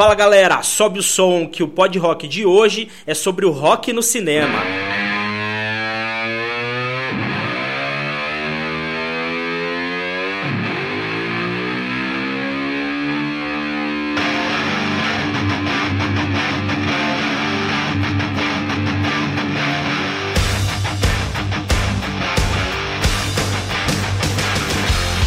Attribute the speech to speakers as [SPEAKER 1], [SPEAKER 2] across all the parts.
[SPEAKER 1] Fala galera, sobe o som que o Pod Rock de hoje é sobre o rock no cinema.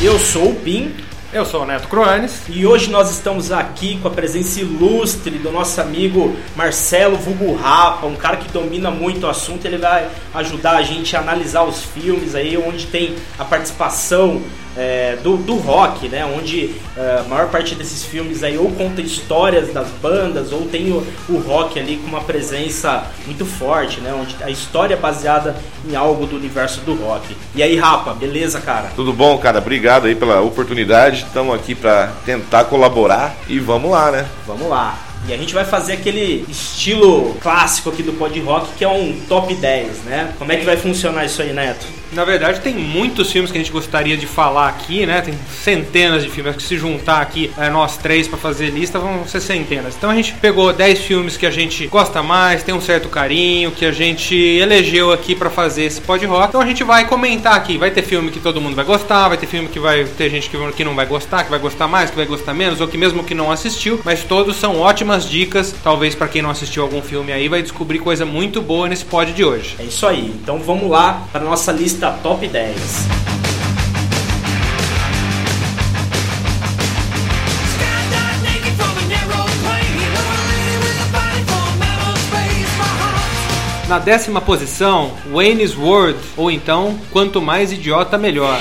[SPEAKER 1] Eu sou o Pim
[SPEAKER 2] eu sou o Neto Croanes.
[SPEAKER 1] E hoje nós estamos aqui com a presença ilustre do nosso amigo Marcelo Vugo Rapa, um cara que domina muito o assunto. Ele vai ajudar a gente a analisar os filmes aí, onde tem a participação é, do, do rock, né? Onde é, a maior parte desses filmes aí ou conta histórias das bandas ou tem o, o, rock ali com uma presença muito forte, né? Onde a história é baseada em algo do universo do rock. E aí, Rapa, beleza, cara?
[SPEAKER 3] Tudo bom, cara? Obrigado aí pela oportunidade. Estamos aqui para tentar colaborar e vamos lá, né?
[SPEAKER 1] Vamos lá. E a gente vai fazer aquele estilo clássico aqui do Pod Rock, que é um top 10, né? Como é que vai funcionar isso aí, Neto?
[SPEAKER 2] Na verdade, tem muitos filmes que a gente gostaria de falar aqui, né? Tem centenas de filmes. que se juntar aqui é, nós três para fazer lista, vão ser centenas. Então a gente pegou 10 filmes que a gente gosta mais, tem um certo carinho, que a gente elegeu aqui para fazer esse pod rock. Então a gente vai comentar aqui. Vai ter filme que todo mundo vai gostar, vai ter filme que vai ter gente que, que não vai gostar, que vai gostar mais, que vai gostar menos, ou que mesmo que não assistiu. Mas todos são ótimas dicas. Talvez para quem não assistiu algum filme aí vai descobrir coisa muito boa nesse pod de hoje.
[SPEAKER 1] É isso aí. Então vamos lá para nossa lista da Top 10.
[SPEAKER 2] Na décima posição, Wayne's World, ou então Quanto Mais Idiota Melhor.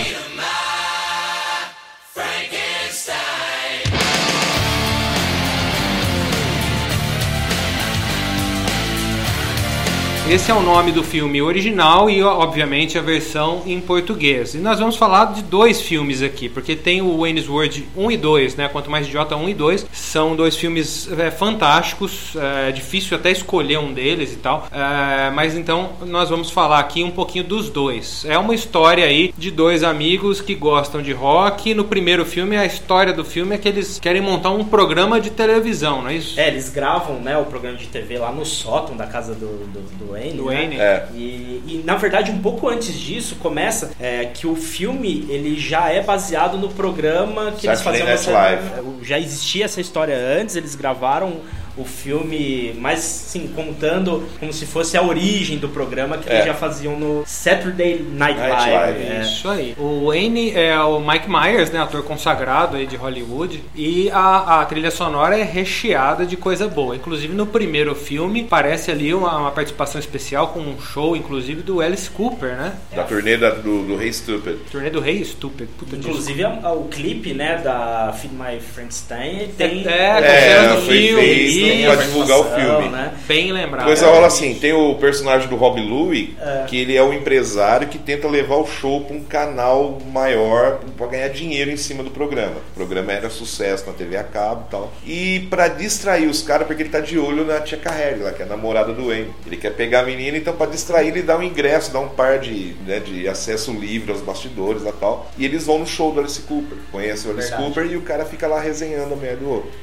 [SPEAKER 2] Esse é o nome do filme original e, obviamente, a versão em português. E nós vamos falar de dois filmes aqui, porque tem o Wayne's World 1 e 2, né? Quanto mais idiota 1 e 2. São dois filmes é, fantásticos, é difícil até escolher um deles e tal. É, mas então nós vamos falar aqui um pouquinho dos dois. É uma história aí de dois amigos que gostam de rock. No primeiro filme, a história do filme é que eles querem montar um programa de televisão, não é isso?
[SPEAKER 1] É, eles gravam né, o programa de TV lá no sótão da casa do, do, do Wayne.
[SPEAKER 2] Do Wayne.
[SPEAKER 1] Né? É. E, e, na verdade, um pouco antes disso, começa é, que o filme ele já é baseado no programa que
[SPEAKER 3] Saturday
[SPEAKER 1] eles
[SPEAKER 3] faziam. Night
[SPEAKER 1] Live. Já existia essa história antes, eles gravaram o filme, mas sim, contando como se fosse a origem do programa que é. eles já faziam no Saturday Night, Night Live. Live.
[SPEAKER 2] É. Isso aí. O Wayne é o Mike Myers, né, ator consagrado aí de Hollywood, e a, a trilha sonora é recheada de coisa boa. Inclusive no primeiro filme parece ali uma, uma participação especial com um show, inclusive do Alice Cooper, né?
[SPEAKER 3] Da turnê da, do, do Rei Stupid.
[SPEAKER 2] Turnê do Rei Stupid.
[SPEAKER 1] Puta inclusive a, a, o clipe, né, da Feed My Friends tem, tem
[SPEAKER 2] é, é, é filme
[SPEAKER 3] pra divulgar o filme.
[SPEAKER 2] Né? Bem lembrado.
[SPEAKER 3] Coisa rola assim, tem o personagem do Rob Louie, é. que ele é um empresário que tenta levar o show para um canal maior para ganhar dinheiro em cima do programa. O programa era sucesso na TV a cabo e tal. E para distrair os caras, porque ele tá de olho na tia Carrelli, lá, que é a namorada do Wayne. Ele quer pegar a menina, então para distrair ele dá um ingresso, dá um par de, né, de acesso livre aos bastidores e tal. E eles vão no show do Alice Cooper. Conhecem o Alice Verdade. Cooper e o cara fica lá resenhando a mulher do outro.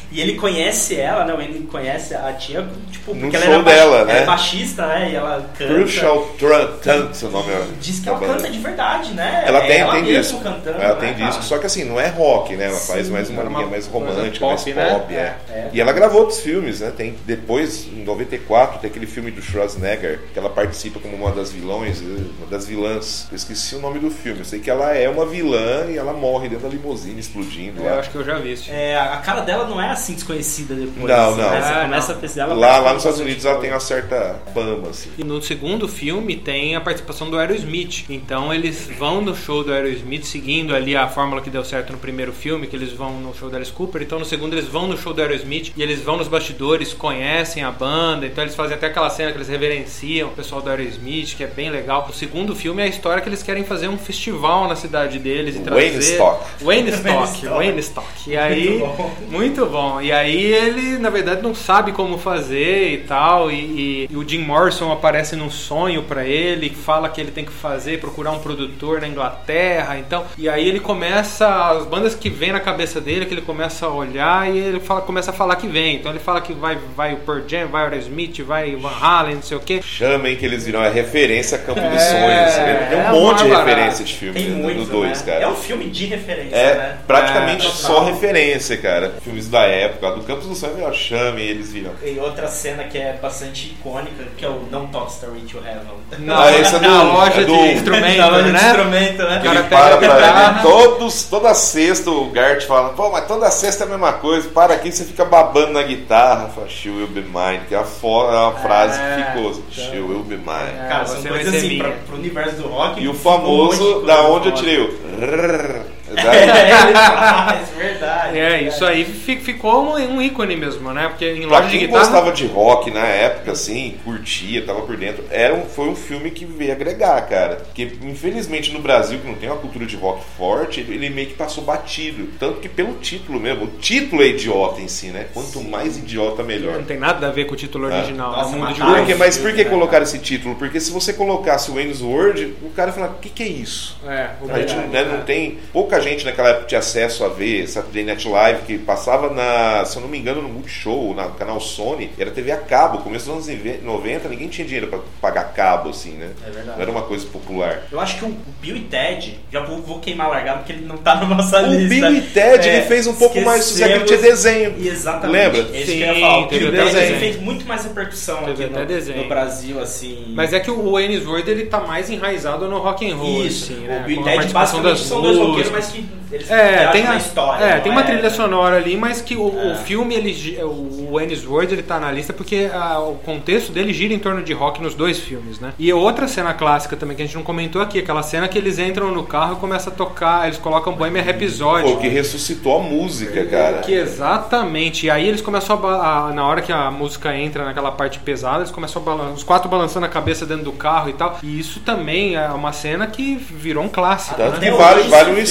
[SPEAKER 1] E ele conhece ela, né? Ele conhece a tia, tipo,
[SPEAKER 3] porque ela show dela, né?
[SPEAKER 1] é baixista, né? E ela canta.
[SPEAKER 3] Crucial Tant, o nome
[SPEAKER 1] é. Diz que ela canta de verdade, né?
[SPEAKER 3] Ela tem, ela
[SPEAKER 1] tem
[SPEAKER 3] disco.
[SPEAKER 1] Cantando,
[SPEAKER 3] ela
[SPEAKER 1] né,
[SPEAKER 3] tem disco, só que assim, não é rock, né? Ela Sim, faz mais uma linha mais romântica, pop, mais pop,
[SPEAKER 1] né?
[SPEAKER 3] é. É, E ela gravou outros filmes, né? Tem depois, em 94, tem aquele filme do Schwarzenegger, que ela participa como uma das vilões, uma das vilãs. Eu esqueci o nome do filme. Eu sei que ela é uma vilã e ela morre dentro da limusine explodindo.
[SPEAKER 2] É, eu acho que eu já vi isso.
[SPEAKER 1] É, a cara dela não é assim desconhecida depois.
[SPEAKER 3] Não, não.
[SPEAKER 1] Né? Você é, começa não. a pesquisar,
[SPEAKER 3] lá, lá nos Estados Unidos ela tem uma certa fama, assim.
[SPEAKER 2] E no segundo filme tem a participação do Aerosmith. Então eles vão no show do Aerosmith, seguindo ali a fórmula que deu certo no primeiro filme, que eles vão no show do Alice Cooper. Então no segundo eles vão no show do Aerosmith e eles vão nos bastidores, conhecem a banda. Então eles fazem até aquela cena que eles reverenciam o pessoal do Aerosmith, que é bem legal. O segundo filme é a história que eles querem fazer um festival na cidade deles e trazer.
[SPEAKER 3] Wayne Stock.
[SPEAKER 2] Wayne Stock. Wayne Stock. E aí, muito bom. muito bom. Bom. E aí ele, na verdade, não sabe como fazer e tal. E, e, e o Jim Morrison aparece num sonho para ele, fala que ele tem que fazer, procurar um produtor na Inglaterra. Então, e aí ele começa, as bandas que vem na cabeça dele, que ele começa a olhar e ele fala, começa a falar que vem. Então ele fala que vai, vai o Pearl Jam, vai o Smith, vai o Van Halen, não sei o que.
[SPEAKER 3] Chamem que eles viram, é referência a Campo é, dos Sonhos. Né? Tem um é monte de referência de filme
[SPEAKER 1] Tem muito, do 2, né? cara. É um filme de referência,
[SPEAKER 3] é,
[SPEAKER 1] né?
[SPEAKER 3] Praticamente é, só referência, cara. Filmes da época, do Campos dos Sonhos, é chame eles viram.
[SPEAKER 1] E outra cena que é bastante icônica, que é o Não Talk Story to Heaven.
[SPEAKER 3] Não, ah, esse é do,
[SPEAKER 2] na loja
[SPEAKER 3] é do,
[SPEAKER 2] de instrumento, né?
[SPEAKER 1] De instrumento, né?
[SPEAKER 3] Que ele para pra ele. Todos, toda sexta o Gart fala, pô, mas toda sexta é a mesma coisa. Para aqui, você fica babando na guitarra. Fala, she will be mine. Que é a, a frase é, que ficou. Então, she will be mine.
[SPEAKER 1] É, Cara, são coisas assim, pra, pro universo do rock.
[SPEAKER 3] E o famoso, da onde eu tirei o...
[SPEAKER 1] É, ele faz, verdade.
[SPEAKER 2] É,
[SPEAKER 1] verdade.
[SPEAKER 2] isso aí ficou um, um, ícone mesmo, né? Porque em
[SPEAKER 3] pra
[SPEAKER 2] loja
[SPEAKER 3] quem
[SPEAKER 2] de guitarra.
[SPEAKER 3] gostava de rock na época, assim, curtia, tava por dentro, era um, foi um filme que veio agregar, cara. Porque, infelizmente, no Brasil, que não tem uma cultura de rock forte, ele, meio que passou batido. Tanto que pelo título mesmo, o título é idiota em si, né? Quanto
[SPEAKER 1] Sim.
[SPEAKER 3] mais idiota, melhor.
[SPEAKER 2] Não tem nada a ver com o título
[SPEAKER 3] É.
[SPEAKER 2] original.
[SPEAKER 1] Nossa,
[SPEAKER 2] é o mundo de
[SPEAKER 1] mataram
[SPEAKER 3] Porque, mas por que
[SPEAKER 1] né,
[SPEAKER 3] colocaram esse título? Porque se você colocasse o Wayne's World, o cara ia falar, o que, que é isso?
[SPEAKER 2] É, o
[SPEAKER 3] A gente
[SPEAKER 2] verdade,
[SPEAKER 3] né, não tem. Pouca gente naquela época tinha acesso a ver Saturday Night Live, que passava na, se eu não me engano, no Multishow, na canal Sony, era TV a cabo. Começo dos anos 90, ninguém tinha dinheiro pra pagar cabo, assim, né?
[SPEAKER 1] É verdade.
[SPEAKER 3] Não era uma coisa popular.
[SPEAKER 1] Eu acho que o Bill e Ted, já vou, vou queimar largado porque ele não tá na nossa
[SPEAKER 3] O
[SPEAKER 1] lista.
[SPEAKER 3] Bill e Ted,
[SPEAKER 1] É,
[SPEAKER 3] ele fez um pouco mais sucesso, ele tinha desenho.
[SPEAKER 1] Exatamente.
[SPEAKER 3] Lembra?
[SPEAKER 1] Esse
[SPEAKER 2] Sim,
[SPEAKER 1] que eu ia falar. O Bill e Ted
[SPEAKER 3] desenho.
[SPEAKER 1] fez muito mais repercussão
[SPEAKER 2] Teve
[SPEAKER 1] aqui
[SPEAKER 2] até
[SPEAKER 1] no,
[SPEAKER 2] desenho.
[SPEAKER 1] no Brasil, assim.
[SPEAKER 2] Mas é que o Wayne's World ele tá mais enraizado no rock and roll,
[SPEAKER 1] Isso,
[SPEAKER 2] assim, né?
[SPEAKER 1] o Bill e Ted basicamente são dois roqueiros, mas que eles
[SPEAKER 2] É, tem, a,
[SPEAKER 1] história.
[SPEAKER 2] é, tem uma
[SPEAKER 1] é-
[SPEAKER 2] trilha sonora ali, mas que o,
[SPEAKER 1] É.
[SPEAKER 2] o filme, ele, o Wayne's World, ele tá na lista porque ah, o contexto dele gira em torno de rock nos dois filmes, né? E outra cena clássica também que a gente não comentou aqui, aquela cena que eles entram no carro e começam a tocar, eles colocam Bohemian Rhapsody.
[SPEAKER 3] Pô, que ressuscitou a música, cara.
[SPEAKER 2] Que exatamente. E aí eles começam a, a- na hora que a música entra naquela parte pesada, eles começam a balançar, os quatro balançando a cabeça dentro do carro e tal. E isso também é uma cena que virou um clássico,
[SPEAKER 3] Tanto
[SPEAKER 2] né?
[SPEAKER 3] que vale, vale um
[SPEAKER 1] vê, né?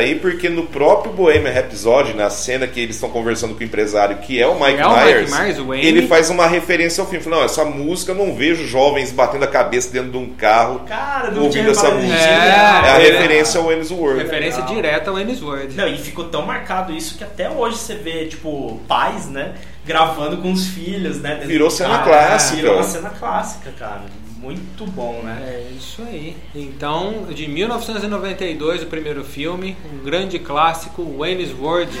[SPEAKER 3] Aí, porque no próprio Bohemian Rhapsody, na cena que eles estão conversando com o empresário, que é o Mike
[SPEAKER 2] É o Mike
[SPEAKER 3] Myers,
[SPEAKER 2] o Wayne.
[SPEAKER 3] ele faz uma referência ao filme. Fala, Não, essa música eu não vejo jovens batendo a cabeça dentro de um carro
[SPEAKER 1] Cara, não
[SPEAKER 3] ouvindo essa música.
[SPEAKER 2] É,
[SPEAKER 3] É, a
[SPEAKER 2] é.
[SPEAKER 3] referência ao Wayne's World.
[SPEAKER 2] Referência
[SPEAKER 1] Legal.
[SPEAKER 2] direta ao Wayne's World.
[SPEAKER 1] Não, e ficou tão marcado isso que até hoje você vê, tipo, pais, né, gravando com os filhos, né?
[SPEAKER 3] Virou cena
[SPEAKER 1] carro.
[SPEAKER 3] clássica.
[SPEAKER 1] Virou uma cena clássica, cara. Muito bom, né?
[SPEAKER 2] É isso aí. Então, de 1992, o primeiro filme, um grande clássico, Wayne's World.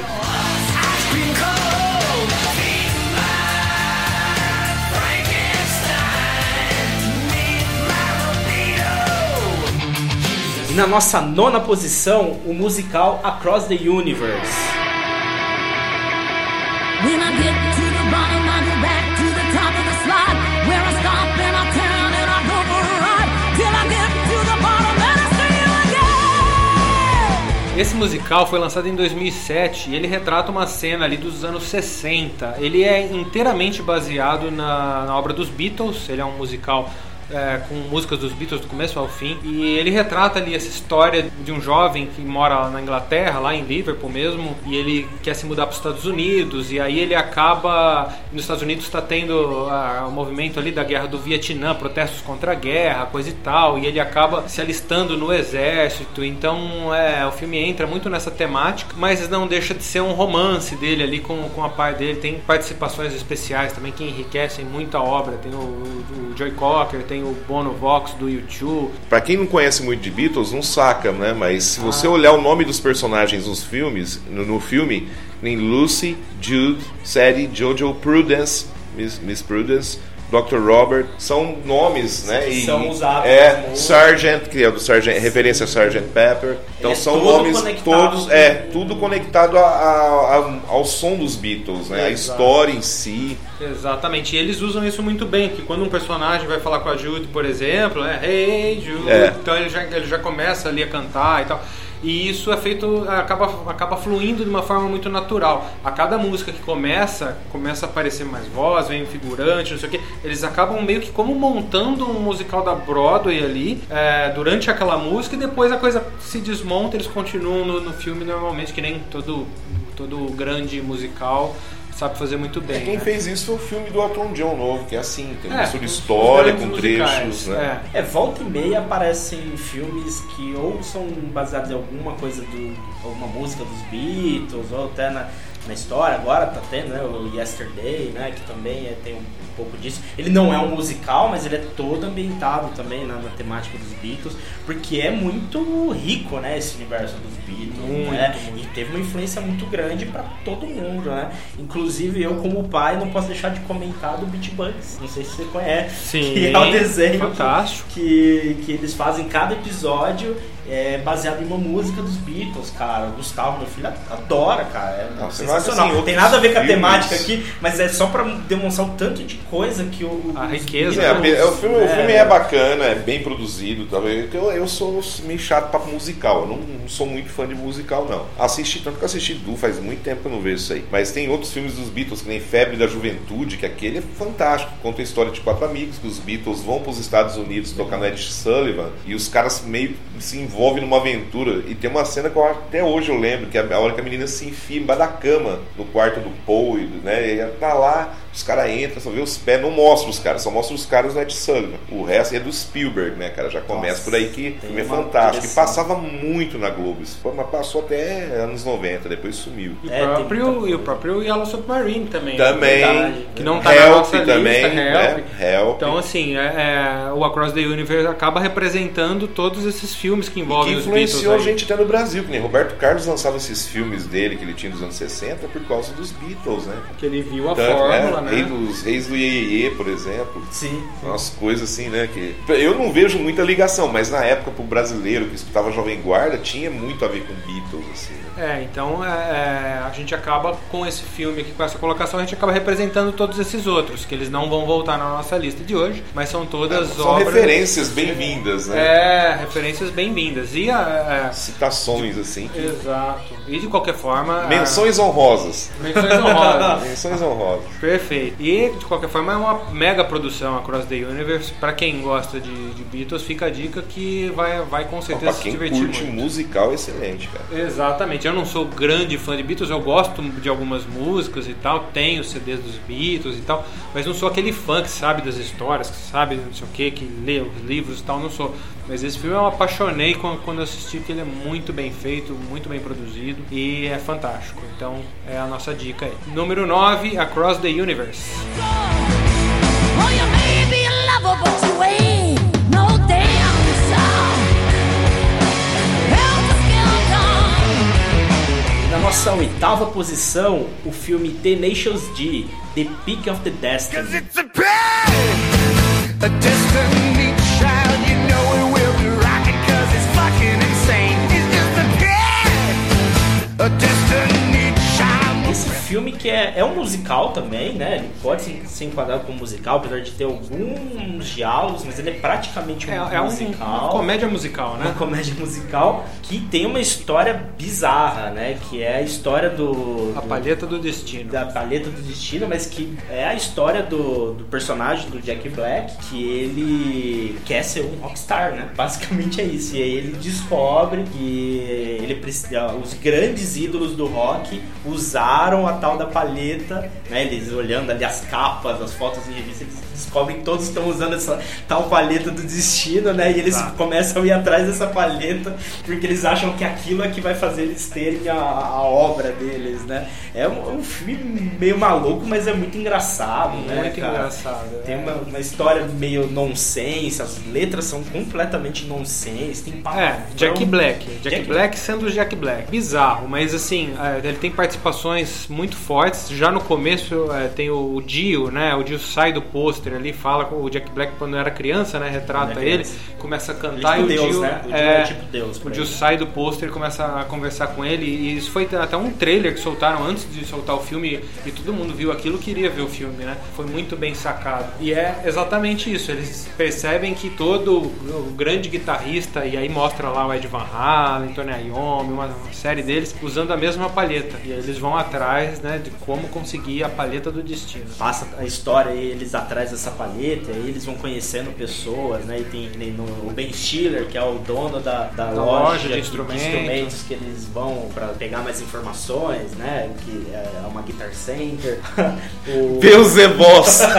[SPEAKER 1] E na nossa nona posição, o musical Across the Universe.
[SPEAKER 2] Esse musical foi lançado em 2007 e ele retrata uma cena ali dos anos 60. Ele é inteiramente baseado na, na obra dos Beatles, ele é um musical é, com músicas dos Beatles do começo ao fim. E ele retrata ali essa história de um jovem que mora na Inglaterra, lá em Liverpool mesmo, e ele quer se mudar para os Estados Unidos, e aí ele acaba. Nos Estados Unidos está tendo o movimento ali da guerra do Vietnã, protestos contra a guerra, coisa e tal, e ele acaba se alistando no exército. Então é, o filme entra muito nessa temática, mas não deixa de ser um romance dele ali com, com a par dele. Tem participações especiais também que enriquecem muito a obra. Tem o, o Joy Cocker, tem o Bono Vox do YouTube.
[SPEAKER 3] Pra quem não conhece muito de Beatles, não saca, né? Mas se você olhar o nome dos personagens nos filmes, no, no filme, tem Lucy, Jude, Sadie, Jojo, Prudence, Miss, Miss Prudence, Dr. Robert, são nomes, né?
[SPEAKER 1] Que são usados
[SPEAKER 3] É, Sargent, que é do Sargent, referência a Sgt. Pepper. Então
[SPEAKER 1] É
[SPEAKER 3] são nomes
[SPEAKER 1] conectado
[SPEAKER 3] todos,
[SPEAKER 1] com-
[SPEAKER 3] é, tudo conectado a- a- a- ao som dos Beatles, né? A história em si.
[SPEAKER 2] Exatamente, e eles usam isso muito bem, que quando um personagem vai falar com a Jude, por exemplo, é Hey Jude,
[SPEAKER 3] É.
[SPEAKER 2] então ele já, ele já começa ali a cantar e tal. E isso é feito, acaba, acaba fluindo de uma forma muito natural. A cada música que começa, começa a aparecer mais voz, vem figurante, não sei o que. Eles acabam meio que como montando um musical da Broadway ali, é, durante aquela música, e depois a coisa se desmonta, eles continuam no, no filme normalmente, que nem todo Todo grande musical sabe fazer muito bem.
[SPEAKER 3] É, quem
[SPEAKER 2] né?
[SPEAKER 3] fez isso foi o filme do Elton John novo, que é assim, tem uma
[SPEAKER 2] É,
[SPEAKER 3] mistura história com trechos, né?
[SPEAKER 2] é.
[SPEAKER 1] É, volta e meia aparecem filmes que ou são baseados em alguma coisa do. alguma música dos Beatles, ou até na, na história. Agora tá tendo né, o Yesterday, né? Que também é- tem um pouco disso. Ele não é um musical, mas ele é todo ambientado também na, na temática dos Beatles, porque é muito rico, né? Esse universo dos Beatles.
[SPEAKER 2] Muito,
[SPEAKER 1] né?
[SPEAKER 2] muito.
[SPEAKER 1] E teve uma influência muito grande pra todo mundo, né? Inclusive eu, como pai, não posso deixar de comentar do Beat Bugs. Não sei se você conhece.
[SPEAKER 2] Sim,
[SPEAKER 1] Que é o desenho que-
[SPEAKER 2] fantástico.
[SPEAKER 1] que, que eles fazem cada episódio é, baseado em uma música dos Beatles, cara. O Gustavo, meu filho, adora, cara. É
[SPEAKER 3] Nossa,
[SPEAKER 1] sensacional.
[SPEAKER 3] assim,
[SPEAKER 1] Não tem nada a ver com a
[SPEAKER 3] outros
[SPEAKER 1] temática
[SPEAKER 3] filmes-
[SPEAKER 1] aqui, mas é só pra demonstrar o tanto de coisa que o.
[SPEAKER 2] A riqueza,
[SPEAKER 3] É,
[SPEAKER 1] Beatles,
[SPEAKER 3] é, o, filme, o
[SPEAKER 1] né,
[SPEAKER 3] filme é bacana, é bem produzido. Tá? Eu, eu sou meio chato pra musical, eu não, não sou muito fã de musical, não. Assisti, tanto que eu assisti Du, faz muito tempo que eu não vejo isso aí. Mas tem outros filmes dos Beatles, que nem Febre da Juventude, que aquele é fantástico. Conta a história de quatro amigos, que os Beatles vão pros Estados Unidos tocar no Ed Sullivan, e os caras meio se envolvem numa aventura. E tem uma cena que eu, até hoje eu lembro, que é a hora que a menina se enfia embaixo da cama, no quarto do Paul, né? E ela tá lá, os caras entram, só vê os pés, não mostra os caras, só mostra os caras do Ed Sullivan. O resto é do Spielberg, né, cara? Já começa
[SPEAKER 1] Nossa,
[SPEAKER 3] por aí que o filme é fantástico. E passava muito na Globo. Isso foi, mas passou até anos 90, depois sumiu.
[SPEAKER 2] E, o
[SPEAKER 1] É, tem
[SPEAKER 2] próprio, e o próprio Yellow Submarine também.
[SPEAKER 3] Também.
[SPEAKER 1] verdade.
[SPEAKER 2] Que não tá na
[SPEAKER 3] Help
[SPEAKER 2] nossa
[SPEAKER 3] também,
[SPEAKER 2] lista,
[SPEAKER 3] né?
[SPEAKER 2] Help.
[SPEAKER 3] Help.
[SPEAKER 2] Então, assim, é- é, o Across the Universe acaba representando todos esses filmes que
[SPEAKER 3] que
[SPEAKER 2] envolvem os Beatles.
[SPEAKER 3] influenciou a gente até no Brasil, que nem Roberto Carlos lançava esses filmes dele que ele tinha dos anos 60 por causa dos Beatles, né?
[SPEAKER 2] Que ele viu a
[SPEAKER 3] Tanto,
[SPEAKER 2] fórmula,
[SPEAKER 3] né?
[SPEAKER 2] Né?
[SPEAKER 3] Rei dos Reis do Iê, por exemplo.
[SPEAKER 1] Sim.
[SPEAKER 3] Umas coisas assim, né? Que eu não vejo muita ligação, mas na época pro brasileiro que escutava Jovem Guarda tinha muito a ver com Beatles, assim. né?
[SPEAKER 2] É, então é, é, a gente acaba com esse filme aqui, com essa colocação, a gente acaba representando todos esses outros, que eles não vão voltar na nossa lista de hoje, mas são todas
[SPEAKER 3] São
[SPEAKER 2] obras.
[SPEAKER 3] referências bem-vindas, né?
[SPEAKER 2] É, referências bem-vindas. E a,
[SPEAKER 3] Citações, assim.
[SPEAKER 2] é, exato. E de qualquer forma. a-
[SPEAKER 3] Menções honrosas.
[SPEAKER 2] menções honrosas.
[SPEAKER 3] Menções honrosas.
[SPEAKER 2] Perfeito. E de qualquer forma é uma mega produção Across the Universe. Pra quem gosta de, de Beatles, fica a dica que vai, vai com certeza se divertir
[SPEAKER 3] curte
[SPEAKER 2] muito.
[SPEAKER 3] musical, excelente, cara.
[SPEAKER 2] Exatamente. Eu não sou grande fã de Beatles, eu gosto de algumas músicas e tal, tenho CDs dos Beatles e tal, mas não sou aquele fã que sabe das histórias, que sabe não sei o que, que lê os livros e tal, não sou. Mas esse filme eu apaixonei quando, quando eu assisti, porque ele é muito bem feito, muito bem produzido e é fantástico. Então é a nossa dica aí. Número 9, Across the Universe.
[SPEAKER 1] Na nossa oitava posição, o filme Tenacious D, The Peak of the Destiny.
[SPEAKER 4] It's a a destiny child. You know it will be rocking 'cause it's fucking insane. It's just a pain, a destiny child.
[SPEAKER 1] Esse filme que é, é um musical também, né? Ele pode ser, ser enquadrado como musical, apesar de ter alguns diálogos, mas ele é praticamente um
[SPEAKER 2] É, é um,
[SPEAKER 1] musical.
[SPEAKER 2] uma comédia musical,
[SPEAKER 1] uma
[SPEAKER 2] né?
[SPEAKER 1] comédia musical que tem uma história bizarra, né? Que é a história do.
[SPEAKER 2] A
[SPEAKER 1] do-
[SPEAKER 2] palheta do destino.
[SPEAKER 1] da palheta do destino, mas que é a história do, do personagem do Jack Black, que ele quer ser um rockstar, né? Basicamente é isso. E aí ele descobre que ele precisa, os grandes ídolos do rock usaram a tal da palheta, né? Eles olhando ali as capas, as fotos em revista, eles descobrem que todos estão usando essa tal palheta do destino, né? E eles
[SPEAKER 2] Tá.
[SPEAKER 1] começam a ir atrás dessa palheta porque eles acham que aquilo é que vai fazer eles terem a, a obra deles, né? É um, um filme meio maluco, mas é muito engraçado, né?
[SPEAKER 2] Muito engraçado.
[SPEAKER 1] Tem
[SPEAKER 2] é.
[SPEAKER 1] uma, uma história meio nonsense, as letras são completamente nonsense, tem palavrão.
[SPEAKER 2] É, Jack Black. Jack,
[SPEAKER 1] Jack
[SPEAKER 2] Black sendo Jack Black. Bizarro, mas assim, é, ele tem participações muito fortes. Já no começo é, tem o Dio, né? O Dio sai do pôster ali, fala com o Jack Black quando era criança, né? Retrata
[SPEAKER 1] era
[SPEAKER 2] ele, começa a cantar
[SPEAKER 1] é tipo
[SPEAKER 2] e o
[SPEAKER 1] Deus, né? O
[SPEAKER 2] é,
[SPEAKER 1] é tipo Deus
[SPEAKER 2] O
[SPEAKER 1] ele.
[SPEAKER 2] sai do pôster e começa a conversar com ele. E isso foi até um trailer que soltaram antes de soltar o filme. E todo mundo viu aquilo queria ver o filme, né? Foi muito bem sacado. E é exatamente isso. Eles percebem que todo o grande guitarrista, e aí mostra lá o Ed Van Halen, Tony Iommi, uma, série deles, usando a mesma palheta. E aí eles vão atrás né, de como conseguir a palheta do destino.
[SPEAKER 1] Passa a história eles atrás dessa palheta, aí eles vão conhecendo pessoas, né? E tem no- o Ben Stiller, que é o dono da, da,
[SPEAKER 2] Da
[SPEAKER 1] loja,
[SPEAKER 2] loja de instrumentos.
[SPEAKER 1] instrumentos que eles vão pra pegar mais informações, né? Que é uma Guitar Center. o...
[SPEAKER 3] Beelzebos.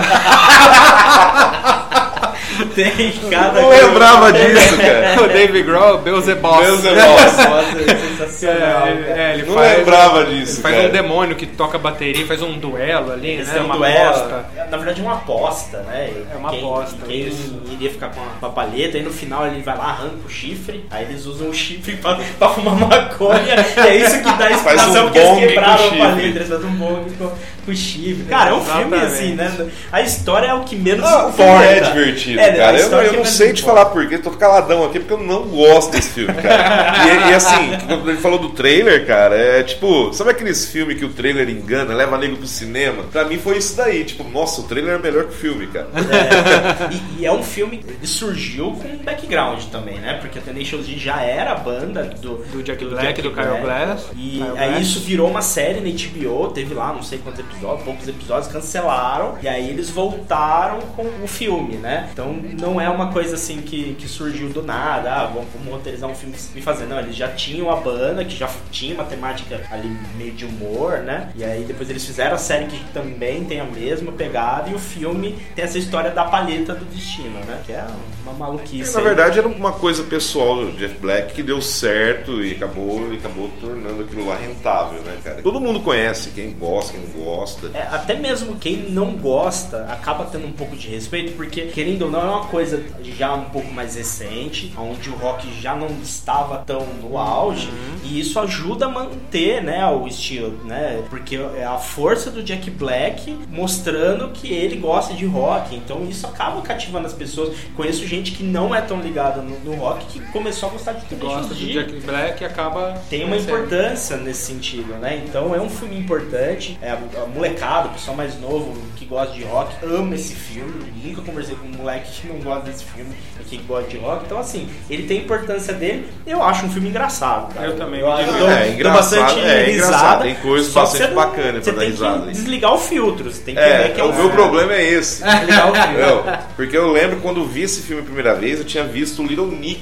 [SPEAKER 1] Tem cada
[SPEAKER 3] Não lembrava disso, cara.
[SPEAKER 2] o David Grohl, Beelzebub.
[SPEAKER 3] Beelzebub.
[SPEAKER 1] Nossa, sensacional.
[SPEAKER 2] É, é, ele
[SPEAKER 3] Não
[SPEAKER 2] faz,
[SPEAKER 3] lembrava disso,
[SPEAKER 2] ele faz
[SPEAKER 3] cara.
[SPEAKER 2] um demônio que toca bateria, faz um duelo ali,
[SPEAKER 1] Eles
[SPEAKER 2] né?
[SPEAKER 1] um
[SPEAKER 2] uma
[SPEAKER 1] duelo.
[SPEAKER 2] aposta.
[SPEAKER 1] Na verdade é uma aposta, né?
[SPEAKER 2] É uma
[SPEAKER 1] quem,
[SPEAKER 2] aposta,
[SPEAKER 1] Quem
[SPEAKER 2] isso.
[SPEAKER 1] iria ficar com a, palheta, aí no final ele vai lá, arranca o chifre, aí eles usam o chifre pra, pra fumar maconha, e é isso que dá a explicação
[SPEAKER 3] um
[SPEAKER 1] porque eles quebraram a paleta, eles fazem um bong com, com chifre. Cara, é um filme
[SPEAKER 2] Exatamente.
[SPEAKER 1] assim, né? A história é o que menos
[SPEAKER 3] Ah, o
[SPEAKER 1] importa.
[SPEAKER 3] filme é divertido,
[SPEAKER 1] É,
[SPEAKER 3] cara. Eu, eu não sei te
[SPEAKER 1] importa.
[SPEAKER 3] falar porquê, tô caladão aqui porque eu não gosto desse filme, cara. E, e assim, quando ele falou do trailer, cara, é tipo, sabe aqueles filmes que o trailer engana, leva nego pro cinema? Pra mim foi isso daí, tipo, nossa, o trailer é melhor que o filme, cara.
[SPEAKER 1] É, e, e é um filme que surgiu com um background também, né? Porque a Tenacious D já era a banda do,
[SPEAKER 2] Do Jack Black, do Kyle Glass.
[SPEAKER 1] E
[SPEAKER 2] Kyle
[SPEAKER 1] aí
[SPEAKER 2] Glass.
[SPEAKER 1] isso virou uma série na HBO, teve lá não sei quantos episódios, poucos episódios, cancelaram, e aí eles voltaram com o filme, né? Então não é uma coisa assim que, que surgiu do nada, ah, vamos, vamos roteirizar um filme e fazer. Não, eles já tinham a banda, que já tinha uma temática ali meio de humor, né? E aí depois eles fizeram a série que também tem a mesma pegada, e o filme tem essa história da palheta do destino, né? Que é uma maluquice.
[SPEAKER 3] Na
[SPEAKER 1] aí.
[SPEAKER 3] verdade, era uma coisa pessoal do Jeff Black que deu certo e acabou, e acabou tornando aquilo lá rentável, né, cara? Todo mundo conhece, quem gosta, quem não gosta.
[SPEAKER 1] É, até mesmo quem não gosta acaba tendo um pouco de respeito, porque querendo ou não é uma coisa já um pouco mais recente, onde o rock já não estava tão no auge, e isso ajuda a manter, né, o estilo, né? Porque é a força do Jack Black mostrando que ele gosta de rock, então isso acaba cativando as pessoas. Conheço gente que não é tão ligada no, no rock que começou a gostar de
[SPEAKER 2] Gosta do
[SPEAKER 1] Tenacious D
[SPEAKER 2] Jack Black e acaba.
[SPEAKER 1] tem uma importância nesse sentido, né? Então é um filme importante. É, a, a molecada, o pessoal mais novo que gosta de rock, ama esse filme. Nunca conversei com um moleque que não gosta desse filme e que gosta de rock. Então, assim, ele tem a importância dele. Eu acho um filme engraçado, cara.
[SPEAKER 2] Eu também,
[SPEAKER 1] Eu, dou,
[SPEAKER 3] É,
[SPEAKER 1] dou
[SPEAKER 3] engraçado,
[SPEAKER 1] bastante
[SPEAKER 3] é,
[SPEAKER 1] risada.
[SPEAKER 3] engraçado. Tem coisas bastante
[SPEAKER 1] não-
[SPEAKER 3] bacanas
[SPEAKER 1] Você
[SPEAKER 3] pra dar
[SPEAKER 1] tem
[SPEAKER 3] risada
[SPEAKER 1] que
[SPEAKER 3] aí.
[SPEAKER 1] desligar o filtro. Você tem que
[SPEAKER 3] É,
[SPEAKER 1] entender que é
[SPEAKER 3] o
[SPEAKER 1] um
[SPEAKER 3] meu
[SPEAKER 1] filme.
[SPEAKER 3] problema é esse.
[SPEAKER 1] Desligar o filtro.
[SPEAKER 3] Não, porque eu lembro quando vi esse filme a primeira vez, eu tinha visto o Little Nick.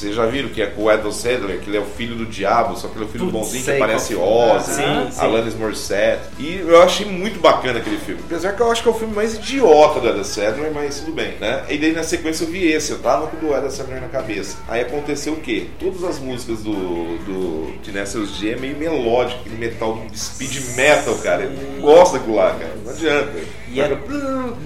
[SPEAKER 3] Vocês já viram que é com o Adam Sandler, que ele é o filho do diabo, só que ele é o filho
[SPEAKER 1] Putz,
[SPEAKER 3] bonzinho que
[SPEAKER 1] sei
[SPEAKER 3] aparece
[SPEAKER 1] qual-
[SPEAKER 3] Ozzy,
[SPEAKER 1] Sim, sim.
[SPEAKER 3] Alanis Morissette. E eu achei muito bacana aquele filme. Apesar que eu acho que é o filme mais idiota do Adam Sandler, mas tudo bem, né? E daí na sequência eu vi esse, eu tava com o do Adam Sandler na cabeça. Aí aconteceu o quê? Todas as músicas do, do Tenacious D é meio melódico, aquele metal, speed metal, cara. Eu gosto daquilo lá, cara. Não adianta.
[SPEAKER 1] E é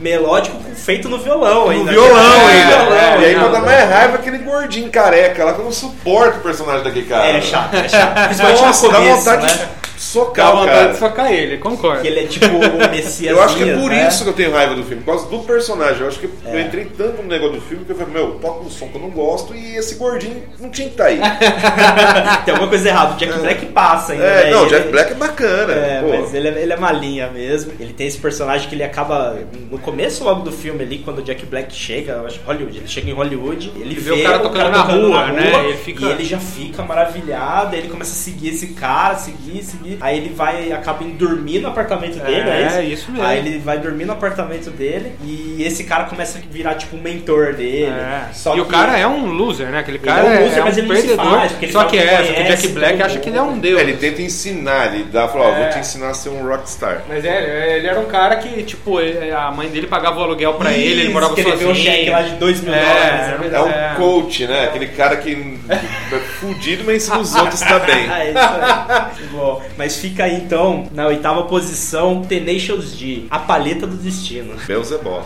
[SPEAKER 1] melódico feito no violão
[SPEAKER 3] No
[SPEAKER 1] ainda.
[SPEAKER 3] violão
[SPEAKER 1] É,
[SPEAKER 3] ainda.
[SPEAKER 1] violão,
[SPEAKER 3] e aí, pra dar
[SPEAKER 1] não.
[SPEAKER 3] mais raiva, aquele gordinho careca que eu não suporto o personagem daquele cara.
[SPEAKER 1] É chato, é chato.
[SPEAKER 3] Nossa,
[SPEAKER 1] no
[SPEAKER 3] dá vontade
[SPEAKER 1] né?
[SPEAKER 2] Dá
[SPEAKER 3] socar o
[SPEAKER 2] vontade
[SPEAKER 3] cara.
[SPEAKER 2] de socar ele, concordo.
[SPEAKER 1] Que ele é tipo o Messias.
[SPEAKER 3] Eu acho que é por
[SPEAKER 1] né?
[SPEAKER 3] isso que eu tenho raiva do filme, por causa do personagem. Eu acho que
[SPEAKER 1] É.
[SPEAKER 3] eu entrei tanto no negócio do filme que eu falei, meu, toca um som que eu não gosto e esse gordinho não tinha que estar aí.
[SPEAKER 1] Tem alguma coisa errada. O Jack Black passa ainda.
[SPEAKER 3] É,
[SPEAKER 1] né?
[SPEAKER 3] não, o
[SPEAKER 1] Ele-
[SPEAKER 3] Jack Black é bacana.
[SPEAKER 1] É,
[SPEAKER 3] pô.
[SPEAKER 1] mas ele é, ele é malinha mesmo. Ele tem esse personagem que ele acaba. No começo logo do filme ali, quando o Jack Black chega, eu acho que Hollywood, ele chega em Hollywood, ele
[SPEAKER 2] vê o cara tocando na rua, né? Ele fica-
[SPEAKER 1] E ele já fica maravilhado, ele começa a seguir esse cara, seguir, seguir. Aí ele vai acaba indo dormir no apartamento dele,
[SPEAKER 2] É,
[SPEAKER 1] é
[SPEAKER 2] isso mesmo.
[SPEAKER 1] Aí ele vai dormir no apartamento dele e esse cara começa a virar tipo um mentor dele.
[SPEAKER 2] É.
[SPEAKER 1] Só
[SPEAKER 2] e o cara é um loser, né? Aquele
[SPEAKER 1] Ele
[SPEAKER 2] cara
[SPEAKER 1] é um
[SPEAKER 2] é,
[SPEAKER 1] loser,
[SPEAKER 2] é um
[SPEAKER 1] mas ele não se
[SPEAKER 2] perdedor.
[SPEAKER 1] faz, ele
[SPEAKER 2] só
[SPEAKER 1] fala
[SPEAKER 2] que é, só que o Jack Black acha que ele é um deus.
[SPEAKER 3] É, ele tenta ensinar, ele dá, fala, ó,
[SPEAKER 2] É.
[SPEAKER 3] vou te ensinar a ser um rockstar.
[SPEAKER 2] Mas é, ele era um cara que, tipo, ele- a mãe dele pagava o aluguel pra ele, ele morava sozinho.
[SPEAKER 1] um cheque lá de 2 mil
[SPEAKER 2] É,
[SPEAKER 1] dólares.
[SPEAKER 3] É um
[SPEAKER 2] É.
[SPEAKER 3] coach, né? Aquele cara que é fudido, mas ensina os outros também.
[SPEAKER 1] É isso aí. Bom, mas fica aí então, na oitava posição, Tenacious D, A Paleta do Destino.
[SPEAKER 3] Beelzebub.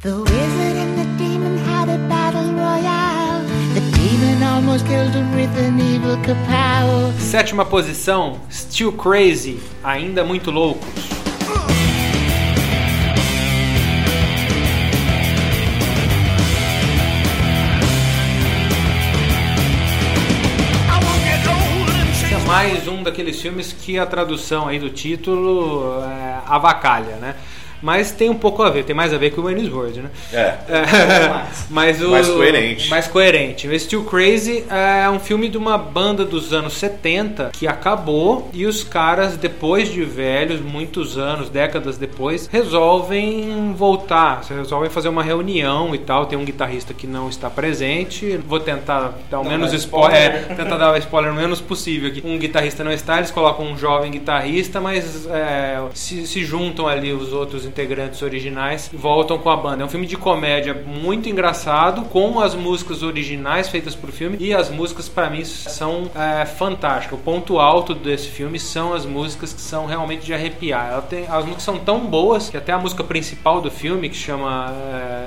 [SPEAKER 5] The wizard and the demon had a battle royale. The demon almost killed him with an evil kapow.
[SPEAKER 2] Sétima posição, Still Crazy, ainda muito loucos. Mais um daqueles filmes que a tradução aí do título é avacalha, né? Mas tem um pouco a ver, tem mais a ver com o Wayne's World, né?
[SPEAKER 3] É.
[SPEAKER 2] mas o,
[SPEAKER 3] Mais coerente.
[SPEAKER 2] Mais coerente. O Still Crazy é um filme de uma banda dos anos 70 que acabou e os caras, depois de velhos, muitos anos, décadas depois, resolvem voltar, resolvem fazer uma reunião e tal. Tem um guitarrista que não está presente. Vou tentar dar o menos spoiler, é, tentar dar o spoiler o menos possível aqui. Um guitarrista não está, eles colocam um jovem guitarrista, mas é, se, se juntam ali os outros integrantes originais voltam com a banda. É um filme de comédia muito engraçado, com as músicas originais feitas pro filme e as músicas para mim são é, fantásticas. O ponto alto desse filme são as músicas que são realmente de arrepiar. Ela tem, as músicas são tão boas que até a música principal do filme, que chama